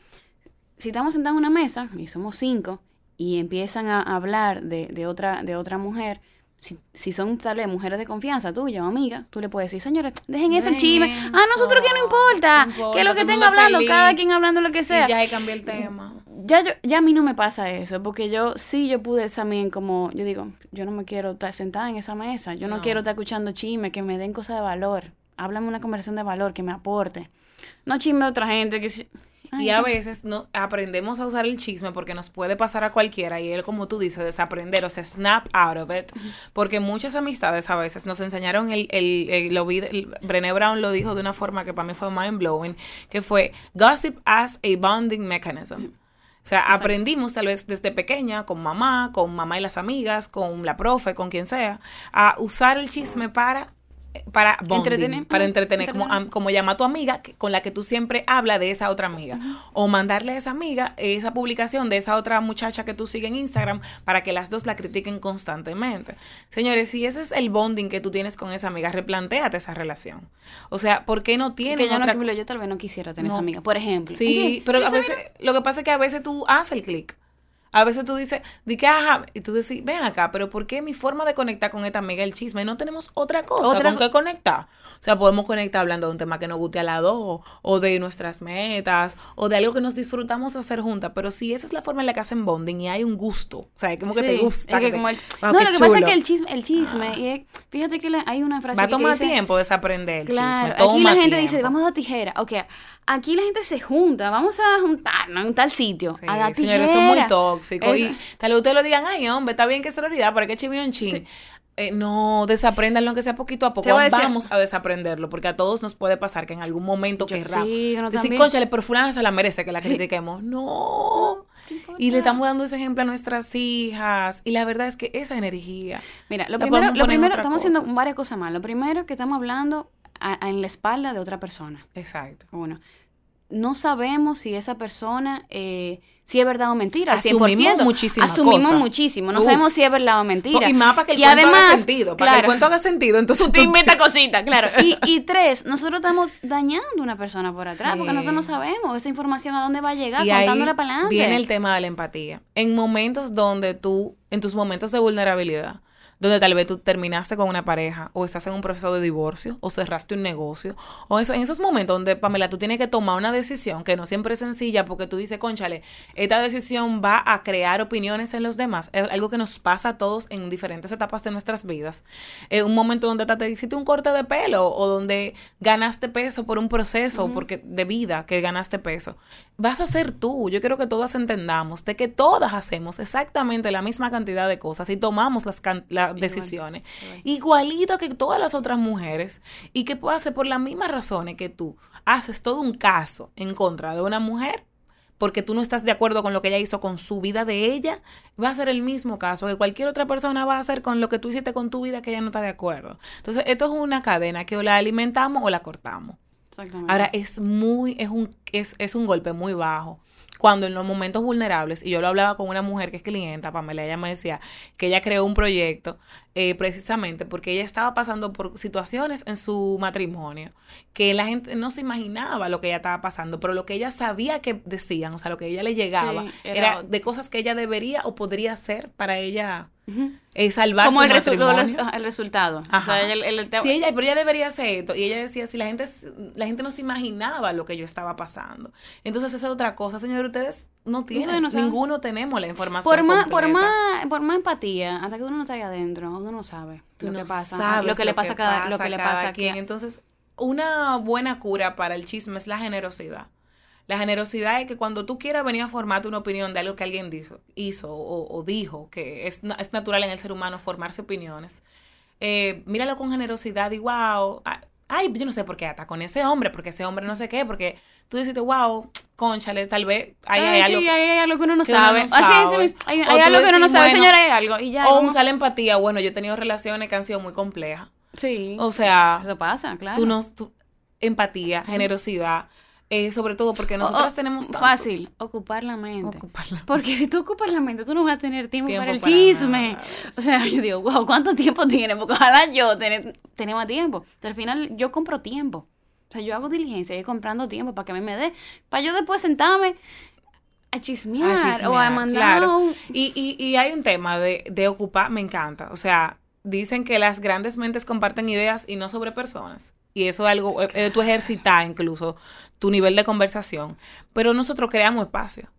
si estamos sentados en una mesa, y somos cinco, y empiezan a hablar de, de, otra, de otra mujer, si, si son tal vez mujeres de confianza tuya o amiga, tú le puedes decir, señores, dejen ese chisme. A nosotros que no importa, que lo que tenga hablando, cada quien hablando lo que sea.
Y ya ahí cambió el tema.
Ya, yo, ya a mí no me pasa eso, porque yo sí, yo pude también como, yo digo, yo no me quiero estar sentada en esa mesa, yo no, quiero estar escuchando chisme, que me den cosas de valor. Háblame una conversación de valor, que me aporte. No chisme a otra gente, que
y a veces no aprendemos a usar el chisme porque nos puede pasar a cualquiera y él, como tú dices, desaprender, o sea, snap out of it. Porque muchas amistades a veces nos enseñaron el, el, lo Brené Brown lo dijo de una forma que para mí fue mind blowing, que fue gossip as a bonding mechanism. O sea, aprendimos tal vez desde pequeña, con mamá, con mamá y las amigas, con la profe, con quien sea, a usar el chisme para para entretener, para entretener, Como, como llama a tu amiga con la que tú siempre hablas de esa otra amiga. O mandarle a esa amiga esa publicación de esa otra muchacha que tú sigues en Instagram para que las dos la critiquen constantemente. Señores, si ese es el bonding que tú tienes con esa amiga, replantéate esa relación. O sea, ¿por qué no tienes
yo, no, yo tal vez no quisiera tener esa amiga, por ejemplo.
Sí, pero a veces, lo que pasa es que a veces tú haces el clic. A veces tú dices, di que ajá, y tú dices, ven acá, pero ¿por qué mi forma de conectar con esta amiga el chisme? No tenemos otra cosa ¿Otra con qué conectar. O sea, podemos conectar hablando de un tema que nos guste a la dos, o de nuestras metas, o de algo que nos disfrutamos hacer juntas. Pero si esa es la forma en la que hacen bonding y hay un gusto, o sea, como que te gusta. no,
lo que pasa es que el chisme, el chisme, y fíjate que hay una frase
Va a tomar tiempo desaprender el
claro, Aquí la gente dice, vamos a tijera. Ok, aquí la gente se junta, vamos a juntarnos en tal sitio, a dar tijera. Señores, son muy
y tal vez ustedes lo digan, ay, hombre, está bien que es sororidad, pero hay que un chin. Eh, no desaprendan lo que sea poquito a poco. Vamos a desaprenderlo, porque a todos nos puede pasar que en algún momento querrá sí, decir, conchale, pero fulana se la merece que la critiquemos. No. y le estamos dando ese ejemplo a nuestras hijas. Y la verdad es que esa energía.
Mira, lo primero, lo primero estamos haciendo varias cosas más. Lo primero que estamos hablando en la espalda de otra persona.
Exacto.
Uno, no sabemos si esa persona eh, si es verdad o mentira.
Asumimos muchísimas
Asumimos muchísimo. No sabemos si es verdad o mentira.
y más para que el cuento haga sentido. Para que el cuento haga sentido. Entonces
tú te inventas cositas, claro. Y, y, tres, nosotros estamos dañando a una persona por atrás porque nosotros no sabemos esa información a dónde va a llegar, y contándola para adelante.
Viene el tema de la empatía. En momentos donde tú, en tus momentos de vulnerabilidad, donde tal vez tú terminaste con una pareja o estás en un proceso de divorcio o cerraste un negocio o eso, en esos momentos donde, Pamela, tú tienes que tomar una decisión que no siempre es sencilla porque tú dices, conchale, esta decisión va a crear opiniones en los demás. Es algo que nos pasa a todos en diferentes etapas de nuestras vidas. En un momento donde te hiciste un corte de pelo o donde ganaste peso por un proceso porque de vida que ganaste peso. Vas a ser tú. Yo quiero que todas entendamos de que todas hacemos exactamente la misma cantidad de cosas y tomamos las, decisiones. Igualito que todas las otras mujeres. Y que puede ser por las mismas razones que tú haces todo un caso en contra de una mujer porque tú no estás de acuerdo con lo que ella hizo con su vida de ella, va a ser el mismo caso que cualquier otra persona va a hacer con lo que tú hiciste con tu vida que ella no está de acuerdo. Entonces, esto es una cadena que o la alimentamos o la cortamos. Ahora, es muy, es un, es, es un golpe muy bajo cuando en los momentos vulnerables, y yo lo hablaba con una mujer que es clienta, Pamela, ella me decía que ella creó un proyecto eh, precisamente porque ella estaba pasando por situaciones en su matrimonio que la gente no se imaginaba lo que ella estaba pasando, pero lo que ella sabía que decían, o sea, lo que ella le llegaba, era... de cosas que ella debería o podría hacer para ella Es salvar
Como
su
el, resu-
matrimonio.
el resultado.
Ajá.
O sea, el- el- el-
Sí, ella, pero ella debería hacer esto. Y ella decía, si la gente, la gente no se imaginaba lo que yo estaba pasando. Entonces, esa es otra cosa, señor. Ustedes no tienen,
no
ninguno tenemos la información
por más, por más, por más empatía, hasta que uno no está ahí adentro, uno no sabe
Tú
lo
no
que pasa,
sabes
lo que le pasa a cada, lo que le pasa a
quien. Entonces, una buena cura para el chisme es la generosidad. La generosidad es que cuando tú quieras venir a formarte una opinión de algo que alguien dijo, hizo o, o dijo, que es, es natural en el ser humano formarse opiniones, eh, míralo con generosidad y wow, ah, ay, yo no sé por qué, hasta con ese hombre, porque ese hombre no sé qué, porque tú dices, wow, conchale, tal vez hay
Ay,
algo.
sí, hay, hay algo que uno no
que uno
sabe.
no
Así es,
sabe.
es, hay, hay algo que uno no sabe,
bueno,
señora, hay algo. Y ya.
o
vamos-
usar la empatía, bueno, yo he tenido relaciones que han sido muy complejas.
Sí.
O sea,
Eso pasa, claro.
tú no, tú- empatía, generosidad, eh, sobre todo porque nosotras
O- o-
tenemos tantos.
Fácil, ocupar la mente.
Ocuparla.
Porque si tú ocupas la mente, tú no vas a tener tiempo,
Tiempo
para el
para
chisme.
nada.
O sea, yo digo, wow, ¿cuánto tiempo tiene? Porque ojalá yo tener, más tiempo. Pero al final yo compro tiempo. O sea, yo hago diligencia, yo comprando tiempo para que a mí me dé. Para yo después sentarme a chismear,
A
o a mandar
claro.
un-
Y, y, y hay un tema de, de ocupar, me encanta. O sea, dicen que las grandes mentes comparten ideas y no sobre personas. Y eso es algo, eh, tú ejercitar incluso tu nivel de conversación. Pero nosotros creamos espacio.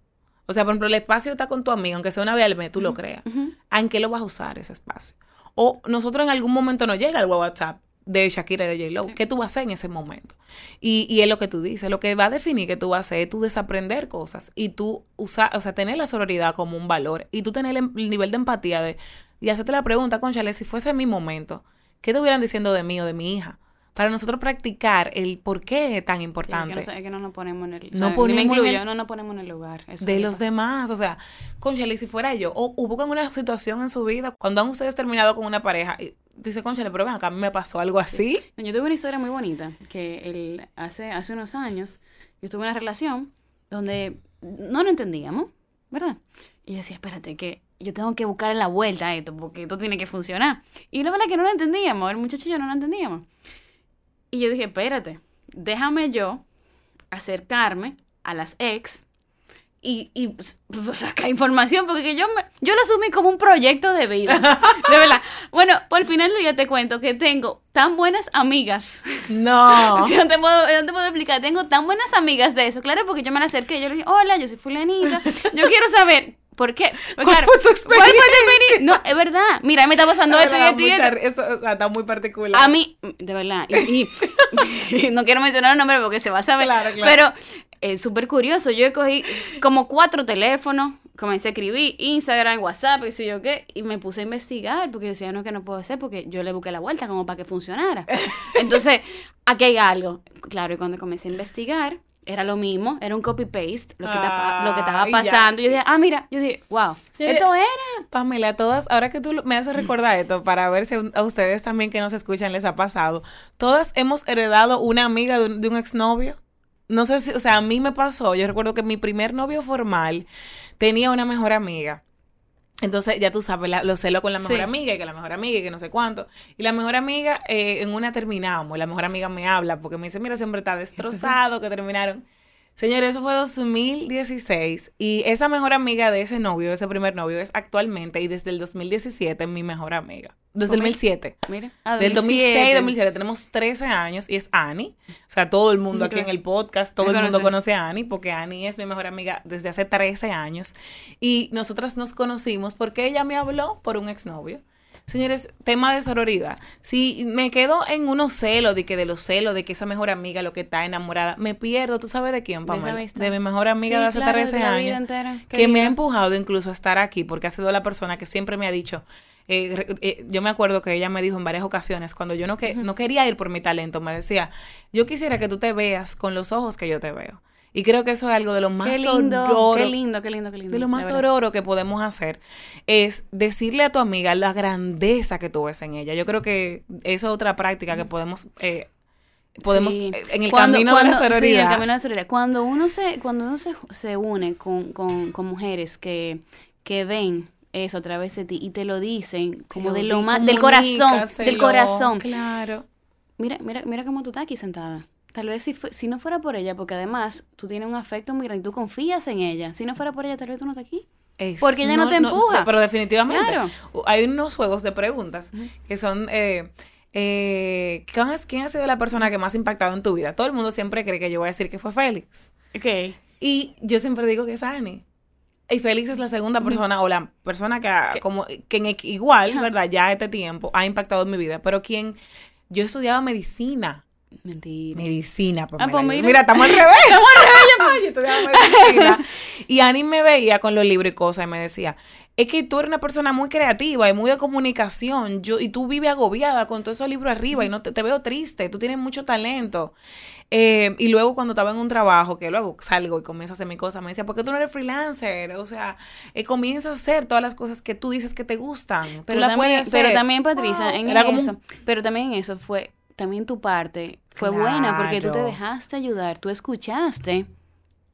O sea, por ejemplo, el espacio está con tu amigo, aunque sea una vez al mes, tú lo creas.
Ujú.
¿En qué lo vas a usar ese espacio? O nosotros en algún momento nos llega el WhatsApp de Shakira y de J-Lo. ¿Qué tú vas a hacer en ese momento? Y, y es lo que tú dices. Lo que va a definir que tú vas a hacer es tú desaprender cosas y tú usar, o sea, tener la sororidad como un valor y tú tener el, el nivel de empatía de, y hacerte la pregunta, conchale, si fuese mi momento, ¿qué te hubieran diciendo de mí o de mi hija? Para nosotros practicar el por qué es tan
Sí,
importante
que no, sé, que no nos ponemos en el...
No
o sea, ni
ponemos
me
en
incluyo,
el-
no nos ponemos en el lugar.
De
es
los demás. O sea, conchale, si fuera yo, o hubo una situación en su vida, cuando han ustedes terminado con una pareja, y dice, conchale, pero ven acá, a mí me pasó algo así.
Yo tuve una historia muy bonita, que el, hace, hace unos años yo tuve una relación donde no lo entendíamos, ¿verdad? Y decía, espérate, que yo tengo que buscar la vuelta a esto, porque esto tiene que funcionar. Y la verdad es que no lo entendíamos, el muchacho y yo no lo entendíamos. Y yo dije, espérate, déjame yo acercarme a las ex y, y pues, sacar información, porque que yo, me- yo lo asumí como un proyecto de vida. De verdad. Bueno, por el final día te cuento que tengo tan buenas amigas.
No.
Si no te puedo, no te puedo explicar, tengo tan buenas amigas de eso. Claro, porque yo me la acerqué, yo le dije, hola, yo soy fulanita, yo quiero saber por qué. Pues,
¿Cuál
claro,
fue tu
¿Cuál fue tu
experiencia?
experiencia? No, es verdad. Mira, me está pasando esto y esto y esto.
eso, o sea, está muy particular.
A mí, de verdad, y, y- no quiero mencionar el nombre porque se va a saber,
Claro, claro.
pero es súper curioso. Yo cogí como cuatro teléfonos, comencé a escribir Instagram, WhatsApp, y sé yo qué, y me puse a investigar porque decía, no, que no puedo hacer porque yo le busqué la vuelta como para que funcionara. Entonces, aquí hay algo. Claro, y cuando comencé a investigar, era lo mismo, era un copy-paste, lo, lo que estaba
ya.
pasando. Yo dije, ah, mira, yo dije, wow,
Sí,
esto era.
Pamela, todas, ahora que tú me haces recordar esto, para ver si a ustedes también que nos escuchan les ha pasado, todas hemos heredado una amiga de un, de un exnovio. No sé si, o sea, a mí me pasó, yo recuerdo que mi primer novio formal tenía una mejor amiga. Entonces, ya tú sabes, la- lo celo con la mejor
Sí.
amiga y que la mejor amiga y que no sé cuánto. Y la mejor amiga, eh, en una terminamos, la mejor amiga me habla porque me dice, mira, siempre está destrozado, que terminaron. Señores, eso fue 2016 y esa mejor amiga de ese novio, ese primer novio, es actualmente y desde el 2017 mi mejor amiga. Desde el
Come-
2007.
Mira, ah,
Del 2006,
2007.
2007, tenemos 13 años y es Annie. O sea, todo el mundo aquí en el podcast, todo el mundo
conoce.
conoce a Annie porque Annie es mi mejor amiga desde hace 13 años. Y nosotras nos conocimos porque ella me habló por un exnovio. Señores, tema de sororidad. Si me quedo en unos celos, de que de los celos, de que esa mejor amiga lo que está enamorada, me pierdo, ¿tú sabes de quién,
De
Pamela?
amistad.
De mi mejor amiga
Sí,
de hace
claro,
13
de la vida
años
entera.
Que me ha empujado incluso a estar aquí, porque ha sido la persona que siempre me ha dicho, eh, eh, yo me acuerdo que ella me dijo en varias ocasiones, cuando yo no, que, no quería ir por mi talento, me decía, yo quisiera que tú te veas con los ojos que yo te veo. Y creo que eso es algo de lo más
Qué lindo,
ororo-
qué lindo, qué lindo, qué lindo.
de lo más
verdad.
ororo que podemos hacer es decirle a tu amiga la grandeza que tú ves en ella. Yo creo que eso es otra práctica que podemos, eh, podemos
Sí.
eh, en el
Cuando-
camino
cuando-
de la
sí, en el
sororidad.
camino de la sororidad. Cuando uno se, cuando uno se, se une con, con, con mujeres que, que ven eso a través de ti y te lo dicen como de
lo
más, del corazón, del corazón.
Claro.
Mira, mira, mira cómo tú estás aquí sentada. Tal vez si, si no fuera por ella, porque además tú tienes un afecto muy grande, tú confías en ella. Si no fuera por ella, tal vez tú no estás aquí. porque ella no, te empuja.
pero definitivamente. Hay unos juegos de preguntas que son... Eh, eh, ¿quién, ha sido la persona que más ha impactado en tu vida? Todo el mundo siempre cree que yo voy a decir que fue Félix.
Ok.
Y yo siempre digo que es Annie. Y Félix es la segunda persona o la persona que, como, que igual, ¿verdad? Ya este tiempo ha impactado en mi vida. Pero quien, yo estudiaba medicina.
Mentira.
Medicina, pues, ah, pues mira. estamos al revés. Estamos al revés. yo medicina. Y Annie me veía con los libros y cosas y me decía, es que tú eres una persona muy creativa y muy de comunicación. Yo, y tú vives agobiada con todos esos libros arriba y no te, veo triste. Tú tienes mucho talento. Eh, y luego cuando estaba en un trabajo, que luego salgo y comienzo a hacer mi cosa, me decía, ¿por qué tú no eres freelancer? O sea, eh, comienza a hacer todas las cosas que tú dices que te gustan.
Pero, también, pero también, Patricia, en eso, pero también eso fue, también tu parte fue buena porque tú te dejaste ayudar, tú escuchaste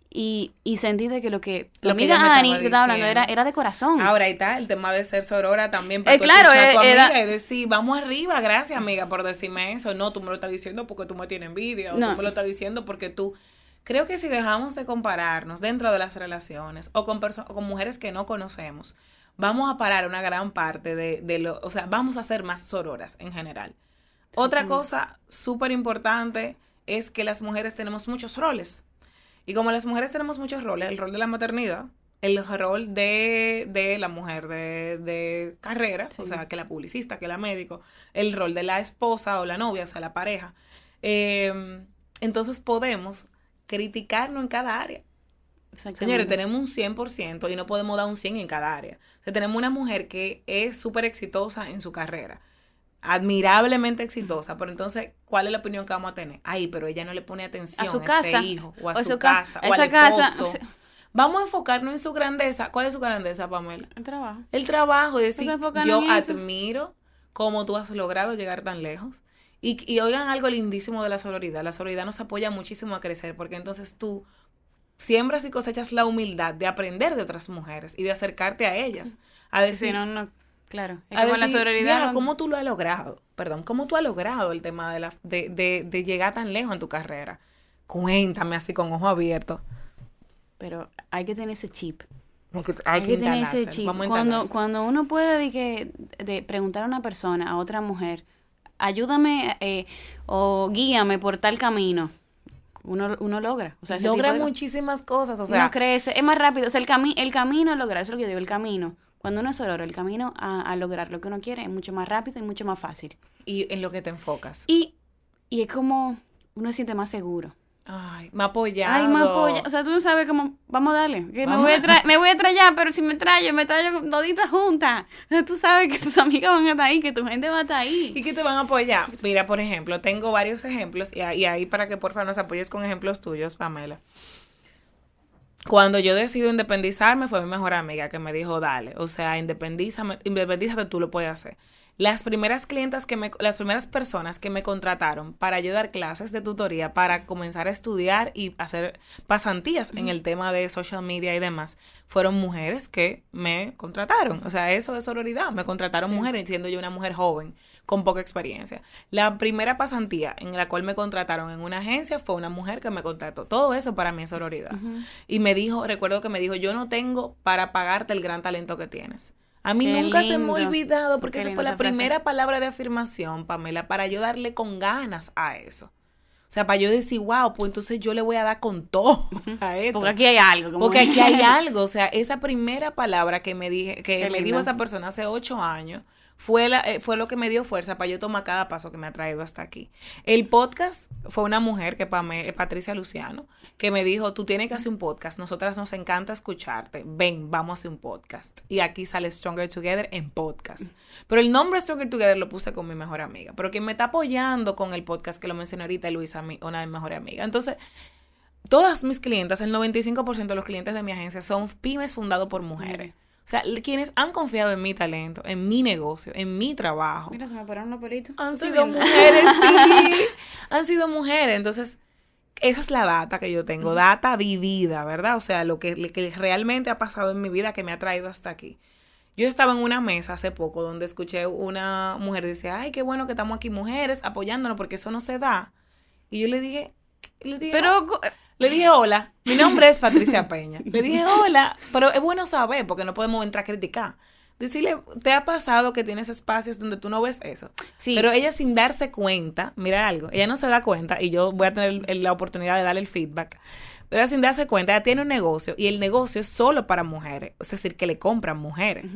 y, y sentiste que lo que tu lo amiga Ani estaba hablando era, era de corazón.
Ahora está el tema de ser sorora también. Para eh, claro, a tu eh, amiga y decir, vamos arriba, gracias amiga por decirme eso. No, tú me lo estás diciendo porque tú me tienes envidia, o tú me lo estás diciendo porque tú... Creo que si dejamos de compararnos dentro de las relaciones o con, con mujeres que no conocemos, vamos a parar una gran parte de, de lo, o sea, vamos a ser más sororas en general. Otra cosa súper importante es que las mujeres tenemos muchos roles. Y como las mujeres tenemos muchos roles, el rol de la maternidad, el rol de, la mujer de, carrera, o sea, que la publicista, que la médico, el rol de la esposa o la novia, o sea, la pareja. Em, entonces podemos criticarnos en cada área. Señores, tenemos un 100% y no podemos dar un 100 en cada área. O sea, tenemos una mujer que es súper exitosa en su carrera admirablemente exitosa, pero entonces, ¿cuál es la opinión que vamos a tener? Ay, pero ella no le pone atención a su casa, ese hijo, o a, su, casa, o al casa, Vamos a enfocarnos en su grandeza. ¿Cuál es su grandeza, Pamela?
El trabajo.
El trabajo. Es decir, yo admiro cómo tú has logrado llegar tan lejos. Y, y oigan algo lindísimo de la sororidad. La sororidad nos apoya muchísimo a crecer, porque entonces tú siembras y cosechas la humildad de aprender de otras mujeres y de acercarte a ellas. A decir,
no, no, Claro,
es como la sororidad. ¿Cómo tú lo has logrado? Perdón, ¿cómo tú has logrado el tema de, la, de, de, de llegar tan lejos en tu carrera? Cuéntame así con ojo abierto.
Pero hay que tener ese chip. Hay, que, tener ese chip. cuando, cuando uno puede de que, de preguntar a una persona, a otra mujer, ayúdame eh, o guíame por tal camino. Uno, uno logra.
O sea, logra muchísimas cosas. O sea,
uno crece, es más rápido. O sea, el, cami el camino logra, eso es lo que yo digo, el camino cuando uno es sororo, el camino a, lograr lo que uno quiere es mucho más rápido y mucho más fácil.
Y en lo que te enfocas.
Y, y es como uno se siente más seguro.
Ay, me apoyado.
Ay, me apoya. O sea, tú no sabes cómo, vamos a darle. Me, voy a traer, me voy a traer ya, pero si me traigo, me traigo toditas juntas. Tú sabes que tus amigas van a estar ahí, que tu gente va a estar ahí.
Y que te van a apoyar. Mira, por ejemplo, tengo varios ejemplos y ahí para que por favor nos apoyes con ejemplos tuyos, Pamela cuando yo decido independizarme, fue mi mejor amiga que me dijo, dale, o sea, independízame, independízate, tú lo puedes hacer. Las primeras clientas que me, las primeras personas que me contrataron para ayudar clases de tutoría, para comenzar a estudiar y hacer pasantías en el tema de social media y demás, fueron mujeres que me contrataron. O sea, eso es sororidad. Me contrataron mujeres, siendo yo una mujer joven, con poca experiencia. La primera pasantía en la cual me contrataron en una agencia fue una mujer que me contrató. Todo eso para mí es sororidad. Y me dijo, recuerdo que me dijo, yo no tengo para pagarte el gran talento que tienes a mí nunca se me ha olvidado porque esa fue la primera palabra de afirmación, Pamela, para yo darle con ganas a eso. O sea, para yo decir, wow, pues entonces yo le voy a dar con todo a esto.
Porque aquí hay algo.
Porque aquí hay algo. O sea, esa primera palabra que me dije, que me dijo esa persona hace ocho años, eh, fue lo que me dio fuerza para yo tomar cada paso que me ha traído hasta aquí. El podcast fue una mujer, que para Patricia Luciano, que me dijo, tú tienes que hacer un podcast, nosotras nos encanta escucharte, ven, vamos a hacer un podcast. Y aquí sale Stronger Together en podcast. Pero el nombre Stronger Together lo puse con mi mejor amiga, pero quien me está apoyando con el podcast, que lo mencioné ahorita, Luisa, una de mis mejores amigas. Entonces, todas mis clientes, el 95% de los clientes de mi agencia son pymes fundados por mujeres. O sea, quienes han confiado en mi talento, en mi negocio, en mi trabajo.
Mira, se me pararon los pelitos.
Han sido mujeres, sí. han sido mujeres. Entonces, esa es la data que yo tengo, data vivida, ¿verdad? O sea, lo que, que realmente ha pasado en mi vida que me ha traído hasta aquí. Yo estaba en una mesa hace poco donde escuché una mujer decir, ay, qué bueno que estamos aquí mujeres apoyándonos porque eso no se da. Y yo le dije, le dije
pero
Le dije hola, mi nombre es Patricia Peña. Le dije hola, pero es bueno saber porque no podemos entrar a criticar. Decirle, ¿te ha pasado que tienes espacios donde tú no ves eso? Sí. Pero ella sin darse cuenta, mira algo, ella no se da cuenta y yo voy a tener la oportunidad de darle el feedback. Pero ella sin darse cuenta, ella tiene un negocio y el negocio es solo para mujeres, es decir, que le compran mujeres.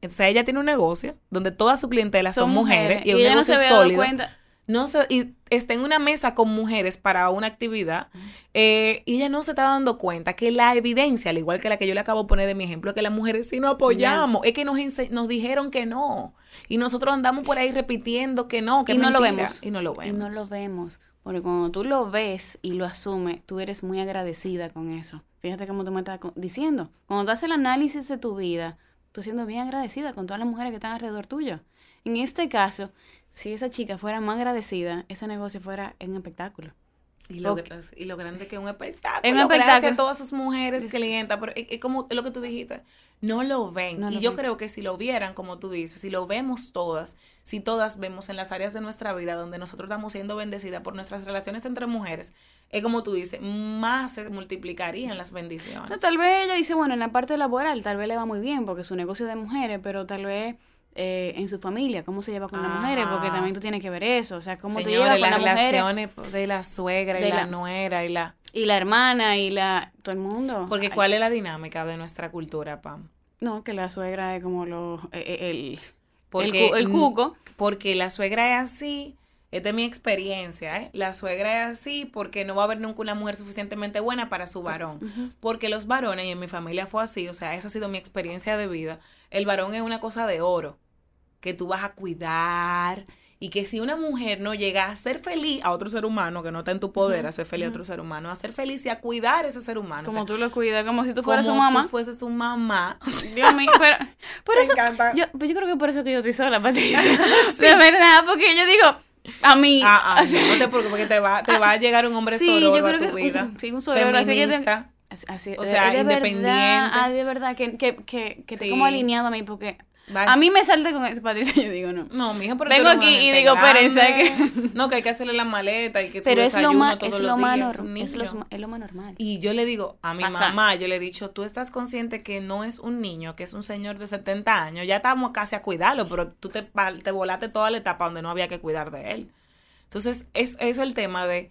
Entonces ella tiene un negocio donde toda su clientela son, mujeres, y, un ella negocio no se sólido. Cuenta no se, y está en una mesa con mujeres para una actividad eh, y ella no se está dando cuenta que la evidencia, al igual que la que yo le acabo de poner de mi ejemplo, que las mujeres sí no apoyamos, es que nos, nos dijeron que no y nosotros andamos por ahí repitiendo que no, que
y
no
lo vemos.
Y no lo vemos.
Y no lo vemos. Porque cuando tú lo ves y lo asumes, tú eres muy agradecida con eso. Fíjate cómo tú me estás diciendo. Cuando tú haces el análisis de tu vida, tú siendo bien agradecida con todas las mujeres que están alrededor tuyo. En este caso, si esa chica fuera más agradecida, ese negocio fuera un espectáculo.
Y lo, y lo grande que es un espectáculo. Un espectáculo. Gracias a todas sus mujeres clientas, pero es, como lo que tú dijiste, no lo ven. y yo creo que si lo vieran, como tú dices, si lo vemos todas, si todas vemos en las áreas de nuestra vida donde nosotros estamos siendo bendecidas por nuestras relaciones entre mujeres, es como tú dices, más se multiplicarían las bendiciones.
tal vez ella dice, bueno, en la parte laboral tal vez le va muy bien porque es un negocio de mujeres, pero tal vez eh, en su familia, cómo se lleva con las mujeres, porque también tú tienes que ver eso, o sea, cómo te llevas con las,
relaciones de la suegra y la, nuera y la...
Y la hermana y la... todo el mundo.
Porque ¿cuál es la dinámica de nuestra cultura, Pam?
No, que la suegra es como lo, eh, eh, el, porque, el, cuco.
Porque la suegra es así, esta es mi experiencia, ¿eh? La suegra es así porque no va a haber nunca una mujer suficientemente buena para su varón. Porque los varones, y en mi familia fue así, o sea, esa ha sido mi experiencia de vida, el varón es una cosa de oro que tú vas a cuidar y que si una mujer no llega a ser feliz a otro ser humano, que no está en tu poder a ser feliz a otro ser humano, a ser feliz y a cuidar a ese ser humano.
Como tú lo cuidas, como si tú fueras su mamá. Como
tú fueses su mamá.
Dios mío, pero por eso, encanta. Yo, pues yo creo que por eso que yo estoy sola, Patricia. De verdad, porque yo digo, a mí.
Ah, ah, no te preocupes, porque te va, te va a llegar un hombre sí, sororo yo creo a tu que, vida.
Sí, un sororo, así que Así,
o sea, independiente.
ah, de verdad, que, que, que, que te como alineado a mí, porque a mí me salte con eso, Patricia, yo digo no.
No, mija, pero
Vengo aquí y digo, espérense. Que...
No, que hay que hacerle la maleta y que
Pero es lo, más, es, lo más es, lo, es lo más normal.
Y yo le digo a mi mamá, yo le he dicho, tú estás consciente que no es un niño, que es un señor de 70 años, ya estamos casi a cuidarlo, pero tú te, te volaste toda la etapa donde no había que cuidar de él. Entonces, es, es el tema de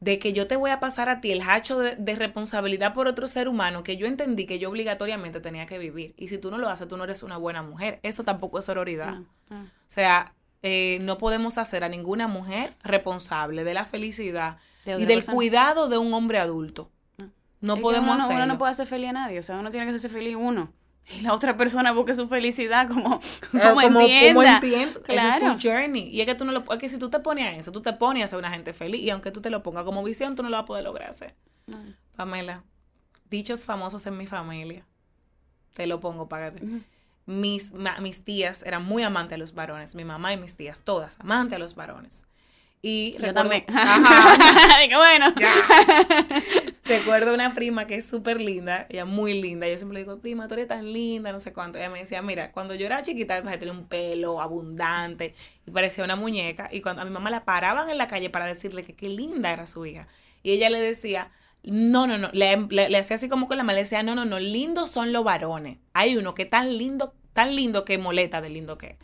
de que yo te voy a pasar a ti el hacho de, responsabilidad por otro ser humano que yo entendí que yo obligatoriamente tenía que vivir. Y si tú no lo haces, tú no eres una buena mujer. Eso tampoco es sororidad. O sea, eh, no podemos hacer a ninguna mujer responsable de la felicidad y del cuidado de un hombre adulto. No podemos
uno,
hacerlo.
Uno no puede hacer feliz a nadie. O sea, uno tiene que hacerse feliz uno y la otra persona busque su felicidad como, como, entienda.
Claro. es su journey. Y es que tú no lo es que si tú te pones a eso, tú te pones a ser una gente feliz. Y aunque tú te lo pongas como visión, tú no lo vas a poder lograr hacer. Pamela, dichos famosos en mi familia. Te lo pongo para mis, mis tías eran muy amantes a los varones. Mi mamá y mis tías, todas amantes a los varones. Y
Yo también. Ajá. bueno.
Recuerdo una prima que es súper linda, ella muy linda. Yo siempre le digo, prima, tú eres tan linda, no sé cuánto. Ella me decía, mira, cuando yo era chiquita, tenía un pelo abundante y parecía una muñeca. Y cuando a mi mamá la paraban en la calle para decirle que qué linda era su hija. Y ella le decía, no, no, no, le, le, hacía así como con la mano, le decía, no, no, no, lindos son los varones. Hay uno que tan lindo, tan lindo que moleta de lindo que es.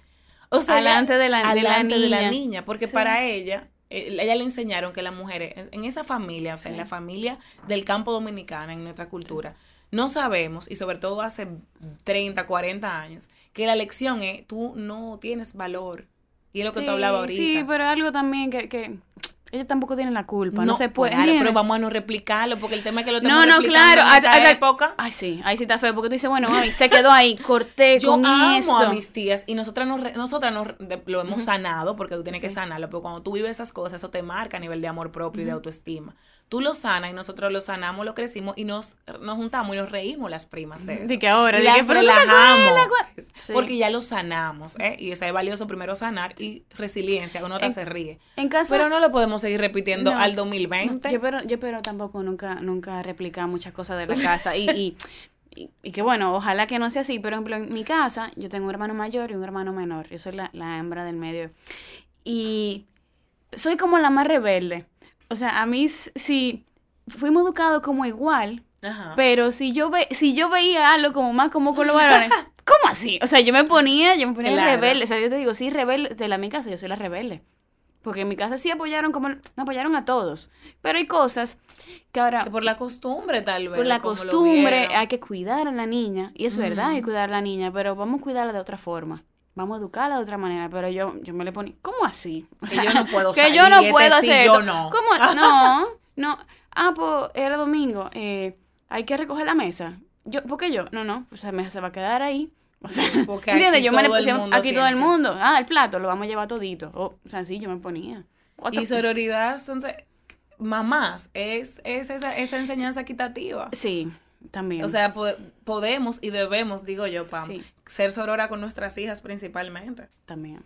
O sea, alante de la,
de la niña. De la niña porque para ella, ella le enseñaron que las mujeres, en, esa familia, o sea, en la familia del campo dominicano, en nuestra cultura, no sabemos, y sobre todo hace 30, 40 años, que la lección es, tú no tienes valor. Y es lo que tú hablabas ahorita.
Sí, pero algo también que, que ellos tampoco tienen la culpa, no, se puede.
Claro, pero vamos a no replicarlo, porque el tema es que lo tenemos No, no, claro.
En época. Ay, sí, ahí sí está feo, porque tú dices, bueno, ay, se quedó ahí, corté Yo con amo
a mis tías y nosotras, nos, nosotras nos, lo hemos sanado, porque tú tienes que sanarlo, pero cuando tú vives esas cosas, eso te marca a nivel de amor propio y de autoestima tú lo sanas y nosotros lo sanamos, lo crecimos y nos, nos juntamos y nos reímos las primas de eso.
Que ahora,
y relajamos. Porque ya lo sanamos, ¿eh? Y eso es valioso primero sanar y resiliencia, uno te se ríe. En caso, pero no lo podemos seguir repitiendo al 2020.
yo, pero, yo pero tampoco nunca, nunca replicar muchas cosas de la casa y, y que bueno, ojalá que no sea así, pero por ejemplo en mi casa yo tengo un hermano mayor y un hermano menor, yo soy la, la hembra del medio. Y soy como la más rebelde. O sea, a mí si fuimos educados como igual, pero si yo, ve, si yo veía algo como más como con los varones, ¿cómo así? O sea, yo me ponía, yo me ponía rebelde. O sea, yo te digo, sí, rebelde, de la mi casa, yo soy la rebelde. Porque en mi casa sí apoyaron como, no apoyaron a todos. Pero hay cosas que ahora...
Que por la costumbre tal vez.
Por la costumbre hay que cuidar a la niña. Y es verdad, hay que cuidar a la niña, pero vamos a cuidarla de otra forma. Vamos a educarla de otra manera. Pero yo, yo me le ponía, ¿cómo así?
O sea, que yo no puedo
Que yo no puedo hacer yo no. ¿Cómo? No, no. Ah, pues era domingo. Eh, hay que recoger la mesa. Yo, ¿Por qué yo? No, no. O sea, mesa se va a quedar ahí. O sea, Porque ¿entiendes? Yo me le puse aquí todo el mundo. Ah, el plato lo vamos a llevar todito. Oh, o sea, sí, yo me ponía.
Y sororidad, entonces, mamás, es, es esa, esa enseñanza equitativa.
Sí, también.
O sea, podemos y debemos, digo yo, Pam, ser sorora con nuestras hijas principalmente.
También.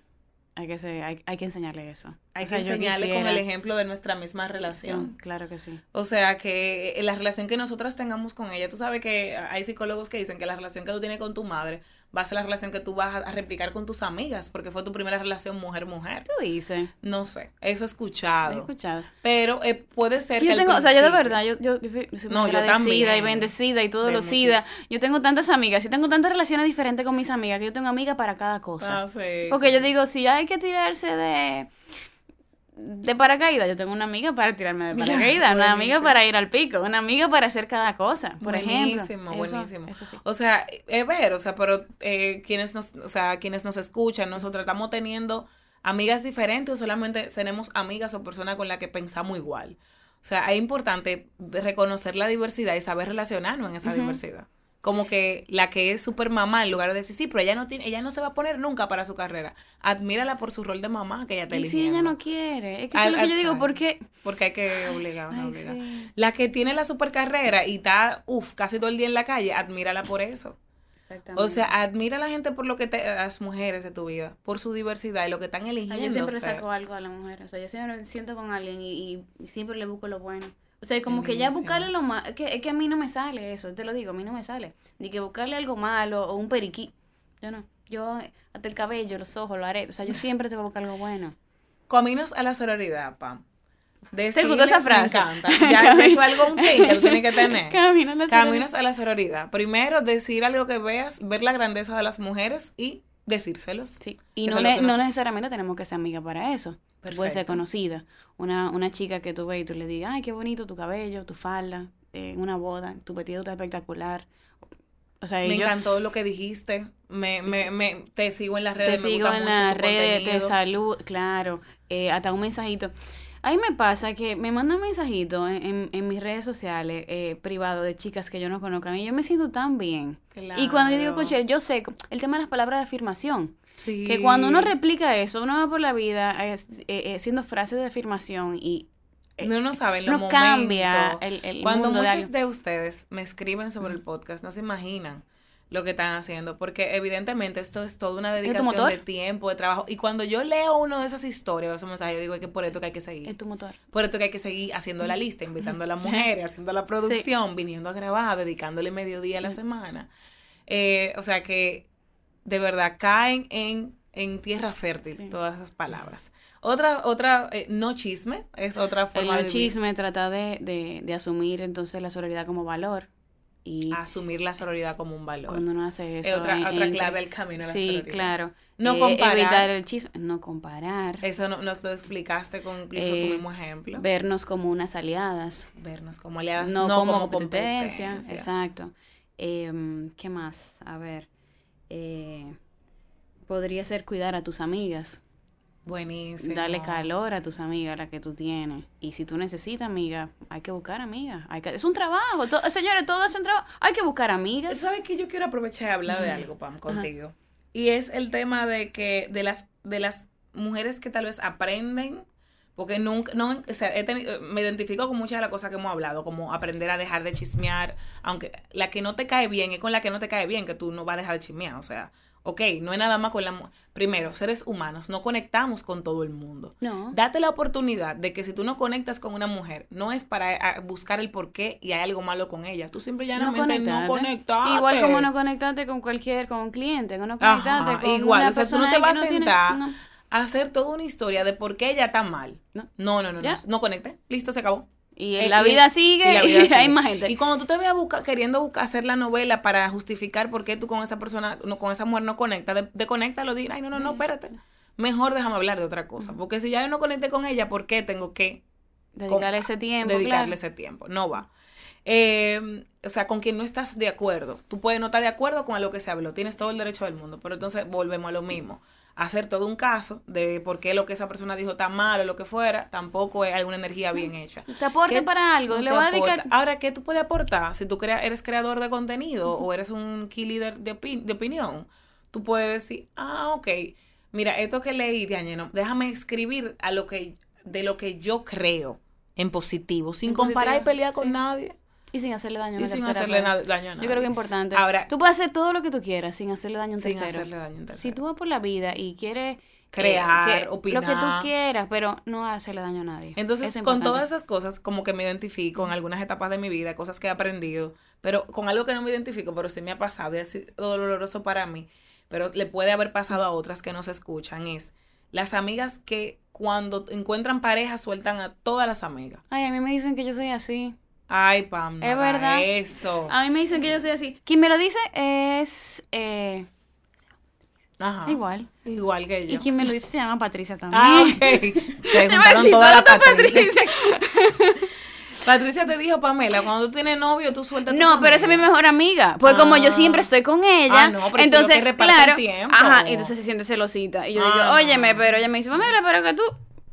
Hay que, ser, hay, hay que enseñarle eso.
Hay que enseñarle con el ejemplo de nuestra misma relación.
claro que sí.
O sea, que la relación que nosotras tengamos con ella, tú sabes que hay psicólogos que dicen que la relación que tú tienes con tu madre va a ser la relación que tú vas a replicar con tus amigas, porque fue tu primera relación mujer-mujer.
Tú dices.
No sé, eso he escuchado.
He escuchado.
Pero eh, puede ser
yo tengo, o sea, yo de verdad, yo, yo, soy no, agradecida y bendecida y todo lo SIDA. Yo tengo tantas amigas y tengo tantas relaciones diferentes con mis amigas que yo tengo amigas para cada cosa. Ah, sí, porque yo digo, si hay que tirarse de de paracaídas. Yo tengo una amiga para tirarme de paracaídas, una amiga para ir al pico, una amiga para hacer cada cosa, por ejemplo.
Buenísimo, buenísimo. O sea, es ver, o sea, pero eh, quienes nos, o sea, quienes nos escuchan, nosotros estamos teniendo amigas diferentes o solamente tenemos amigas o personas con las que pensamos igual. O sea, es importante reconocer la diversidad y saber relacionarnos en esa diversidad como que la que es super mamá, en lugar de decir, sí, pero ella no tiene, ella no se va a poner nunca para su carrera. Admírala por su rol de mamá que ella te
Y si ella no quiere, es que eso es lo que yo digo, porque...
Porque hay que obligar, obligar. La que tiene la super carrera y está, uff, casi todo el día en la calle, admírala por eso. Exactamente. O sea, admira a la gente por lo que te, las mujeres de tu vida, por su diversidad y lo que están eligiendo.
yo siempre saco algo a la mujer, o sea, yo siempre me siento con alguien y siempre le busco lo bueno. O sea, como que ya buscarle lo malo, que, es que a mí no me sale eso, te lo digo, a mí no me sale. Ni que buscarle algo malo o un periquí. Yo no. Yo, hasta el cabello, los ojos, lo haré. O sea, yo siempre te voy a buscar algo bueno.
Caminos a la sororidad, Pam.
¿Te gustó esa frase?
Me encanta. Ya eso es algo un que tú tienes que tener. Caminos a la Caminos a la sororidad. Primero, decir algo que veas, ver la grandeza de las mujeres y decírselos.
Sí. Y no, no necesariamente tenemos que ser amigas para eso. Puede ser conocida. Una, una chica que tú ves y tú le digas, ay, qué bonito tu cabello, tu falda, eh, una boda, tu vestido está espectacular.
O sea, me encantó lo que dijiste. Me, me, me, te sigo en las redes.
Te sigo en las redes, te salud, claro. Eh, hasta un mensajito. A mí me pasa que me mandan mensajitos en, en, mis redes sociales eh, privados de chicas que yo no conozco y yo me siento tan bien. Y cuando yo digo, coche, yo sé el tema de las palabras de afirmación. Que cuando uno replica eso, uno va por la vida eh, eh, haciendo frases de afirmación y
eh, no, no saben lo momentos. cambia el, Cuando muchos de, ustedes me escriben sobre el podcast, no se imaginan lo que están haciendo, porque evidentemente esto es toda una dedicación de tiempo, de trabajo. Y cuando yo leo uno de esas historias, esos mensajes, yo digo que por esto que hay que seguir.
Es tu motor.
Por esto que hay que seguir haciendo la lista, invitando a las mujeres, haciendo la producción, viniendo a grabar, dedicándole mediodía a la semana. o sea que de verdad caen en, en tierra fértil todas esas palabras. Otra, otra, eh, no chisme, es otra forma
El no chisme trata de, de, de, asumir entonces la sororidad como valor. Y
asumir la sororidad como un valor.
Cuando uno hace eso.
Es otra, otra clave al camino a la
sí, claro.
No eh, comparar.
Evitar el chisme, no comparar.
Eso no, nos lo explicaste con incluso tu eh, mismo ejemplo.
Vernos como unas aliadas.
Vernos como aliadas,
no, como, competencia. Exacto. Em, ¿Qué más? A ver eh, podría ser cuidar a tus amigas.
Buenísimo.
Darle calor a tus amigas, la que tú tienes. Y si tú necesitas amigas, hay que buscar amigas. Hay que, es un trabajo. señores, todo es un trabajo. Hay que buscar amigas.
¿Sabes que yo quiero aprovechar y hablar de algo, Pam, contigo? Y es el tema de que de las, de las mujeres que tal vez aprenden porque nunca, no, o sea, me identifico con muchas de las cosas que hemos hablado, como aprender a dejar de chismear, aunque la que no te cae bien es con la que no te cae bien, que tú no vas a dejar de chismear, o sea, ok, no es nada más con la... Primero, seres humanos, no conectamos con todo el mundo.
No.
Date la oportunidad de que si tú no conectas con una mujer, no es para buscar el por qué y hay algo malo con ella. Tú siempre llanamente no, no conectaste.
Igual como no conectaste con cualquier, con un cliente, no conectaste con
igual,
una
o sea, tú no te vas a sentar hacer toda una historia de por qué ella está mal. No, no, no, no, no, no conecte. Listo, se acabó.
Y la vida sigue y, hay más gente.
Y cuando tú te veas queriendo buscar, hacer la novela para justificar por qué tú con esa persona, no, con esa mujer no conectas, de, de lo di, ay, no, no, no, espérate. Mejor déjame hablar de otra cosa. Porque si ya yo no conecté con ella, ¿por qué tengo que
dedicarle ese tiempo?
Dedicarle ese tiempo. No va. Eh, o sea, con quien no estás de acuerdo. Tú puedes no estar de acuerdo con lo que se habló, tienes todo el derecho del mundo, pero entonces volvemos a lo mismo. Hacer todo un caso de por qué lo que esa persona dijo está mal o lo que fuera, tampoco es alguna energía bien hecha.
Te aporte para algo, le voy a dedicar.
Ahora, ¿qué tú puedes aportar? Si tú crea, eres creador de contenido o eres un key leader de, de opinión, tú puedes decir, ah, ok, mira, esto que leí de déjame escribir a lo que, de lo que yo creo en positivo, sin comparar y pelear con nadie.
Y sin hacerle daño
a Y sin hacerle daño a nadie.
Yo creo que es importante. Ahora, tú puedes hacer todo lo que tú quieras sin hacerle daño a un
sin hacerle daño a un
tercero. Si tú vas por la vida y quieres eh,
crear, opinar.
Lo que tú quieras, pero no hacerle daño a nadie.
Entonces, con todas esas cosas, como que me identifico en algunas etapas de mi vida, cosas que he aprendido, pero con algo que no me identifico, pero sí me ha pasado y ha sido doloroso para mí, pero le puede haber pasado a otras que no se escuchan, es las amigas que cuando encuentran pareja sueltan a todas las amigas.
Ay, a mí me dicen que yo soy así.
Ay, Pam,
es verdad.
Eso.
A mí me dicen que yo soy así. Quien me lo dice es. Eh,
Ajá.
Igual.
Igual que yo.
Y quien me lo dice se llama Patricia ah, también.
Ah, ok. Preguntaron toda la Patricia. Patricia te dijo, Pamela, cuando tú tienes novio, tú sueltas
No, pero esa es mi mejor amiga. Pues como yo siempre ah. estoy con ella, ah, no, pero entonces, que claro, tiempo. ajá, entonces se siente celosita. Y yo digo, óyeme, pero ella me dice, Pamela, pero que tú,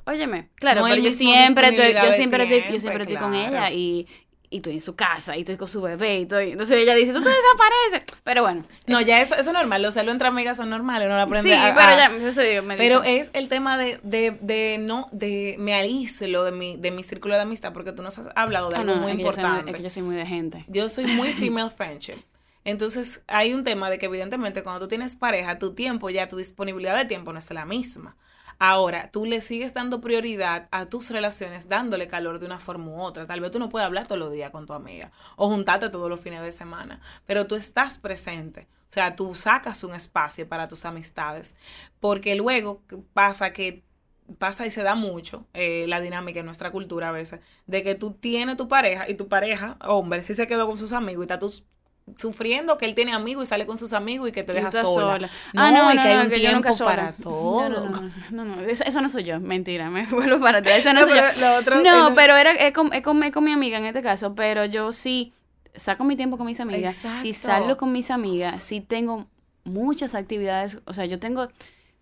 óyeme, claro, pero yo siempre, estoy, yo siempre, estoy, yo siempre estoy con ella y, y estoy en su casa y estoy con su bebé y estoy entonces ella dice tú te desapareces pero bueno
no ya eso, eso es normal los celos entre amigas son normales no la aprende
sí pero ya eso digo, me
pero es el tema de, de, de no de me aíslo de mi de mi círculo de amistad porque tú nos has hablado de ah, algo muy importante
es que yo soy muy de gente.
Yo soy muy female friendship. Entonces hay un tema de que evidentemente cuando tú tienes pareja tu tiempo ya tu disponibilidad de tiempo no es la misma Ahora, tú le sigues dando prioridad a tus relaciones, dándole calor de una forma u otra. Tal vez tú no puedes hablar todos los días con tu amiga o juntarte todos los fines de semana, pero tú estás presente. O sea, tú sacas un espacio para tus amistades, porque luego pasa que pasa y se da mucho eh, la dinámica en nuestra cultura a veces, de que tú tienes tu pareja y tu pareja, hombre, si se quedó con sus amigos y está tú sufriendo que él tiene amigos y sale con sus amigos y que te deja sola.
Ah, no, y
que hay un tiempo para todo.
No, no, eso, no soy yo, mentira, me vuelvo para atrás. Eso no, soy yo. no, pero era, es, con, con, mi amiga en este caso, pero yo sí saco mi tiempo con mis amigas, si salgo con mis amigas, si tengo muchas actividades, o sea, yo tengo...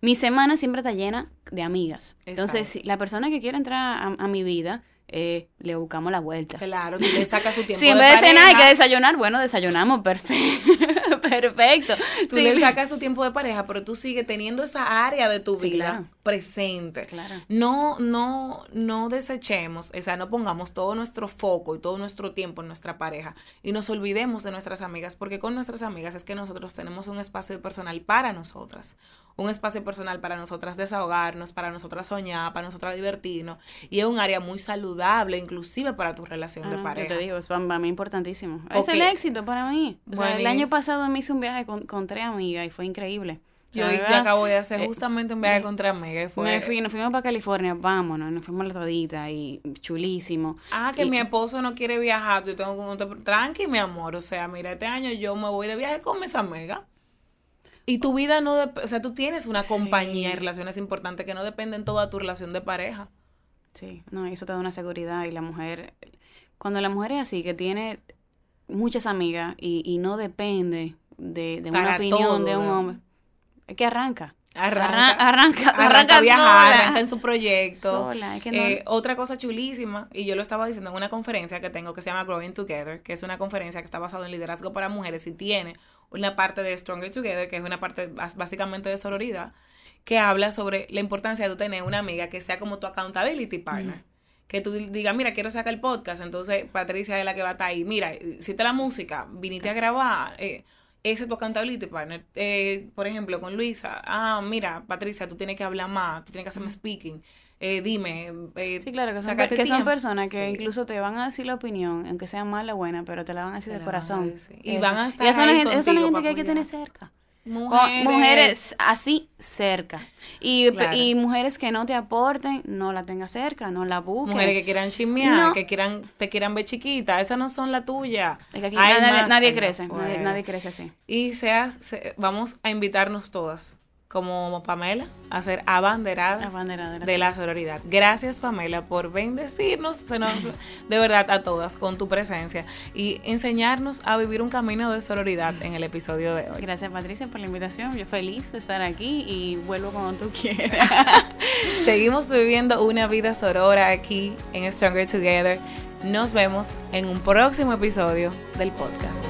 Mi semana siempre está llena de amigas. Entonces, si la persona que quiere entrar a mi vida, eh, le buscamos la vuelta.
Claro, tú le sacas su tiempo.
Si en vez de, cenar hay que desayunar, bueno, desayunamos, perfecto. perfecto.
Tú le sacas su tiempo de pareja, pero tú sigues teniendo esa área de tu vida presente.
Claro.
No, no, no desechemos, o sea, no pongamos todo nuestro foco y todo nuestro tiempo en nuestra pareja y nos olvidemos de nuestras amigas, porque con nuestras amigas es que nosotros tenemos un espacio personal para nosotras, un espacio personal para nosotras desahogarnos, para nosotras soñar, para nosotras divertirnos y es un área muy saludable inclusive para tu relación de pareja.
Yo te digo, es para mí importantísimo. Es el éxito para mí. el año pasado me hice un viaje con, tres amigas y fue increíble.
Yo, acabo de hacer eh, justamente un viaje con tres amigas y fue...
Me fui, nos fuimos para California, vámonos, nos fuimos la todita y chulísimo.
Ah, que mi esposo no quiere viajar, yo tengo que... Tranqui, mi amor, o sea, mira, este año yo me voy de viaje con mis amigas. Y tu vida no... O sea, tú tienes una compañía y relaciones importantes que no dependen toda tu relación de pareja.
Sí, no, eso te da una seguridad y la mujer, cuando la mujer es así, que tiene muchas amigas y, y no depende de, de una opinión de un hombre, es que arranca.
Arranca,
arranca,
arranca, a viajar, arranca en su proyecto. Eh, otra cosa chulísima, y yo lo estaba diciendo en una conferencia que tengo que se llama Growing Together, que es una conferencia que está basada en liderazgo para mujeres y tiene una parte de Stronger Together, que es una parte básicamente de sororidad, que habla sobre la importancia de tener una amiga que sea como tu accountability partner. Que tú digas, mira, quiero sacar el podcast, entonces Patricia es la que va a estar ahí. Mira, si te la música, viniste a grabar, eh, ese es tu accountability partner. Eh, por ejemplo, con Luisa, ah, mira, Patricia, tú tienes que hablar más, tú tienes que hacerme speaking. Eh, dime. Eh,
sí, claro, que son, que son personas que incluso te van a decir la opinión, aunque sea mala o buena, pero te la van a decir de corazón.
Y van a estar.
Y esa es una gente que hay que tener cerca. mujeres, así cerca. Y, y, mujeres que no te aporten, no la tengas cerca, no la busques.
Mujeres que quieran chismear, que quieran, te quieran ver chiquita, esas no son la tuya.
nadie, crece, nadie, crece así.
Y seas, vamos a invitarnos todas como Pamela a ser abanderadas, de la sororidad. Gracias Pamela por bendecirnos de verdad a todas con tu presencia y enseñarnos a vivir un camino de sororidad en el episodio de hoy.
Gracias Patricia por la invitación, yo feliz de estar aquí y vuelvo cuando tú quieras.
Seguimos viviendo una vida sorora aquí en Stronger Together. Nos vemos en un próximo episodio del podcast.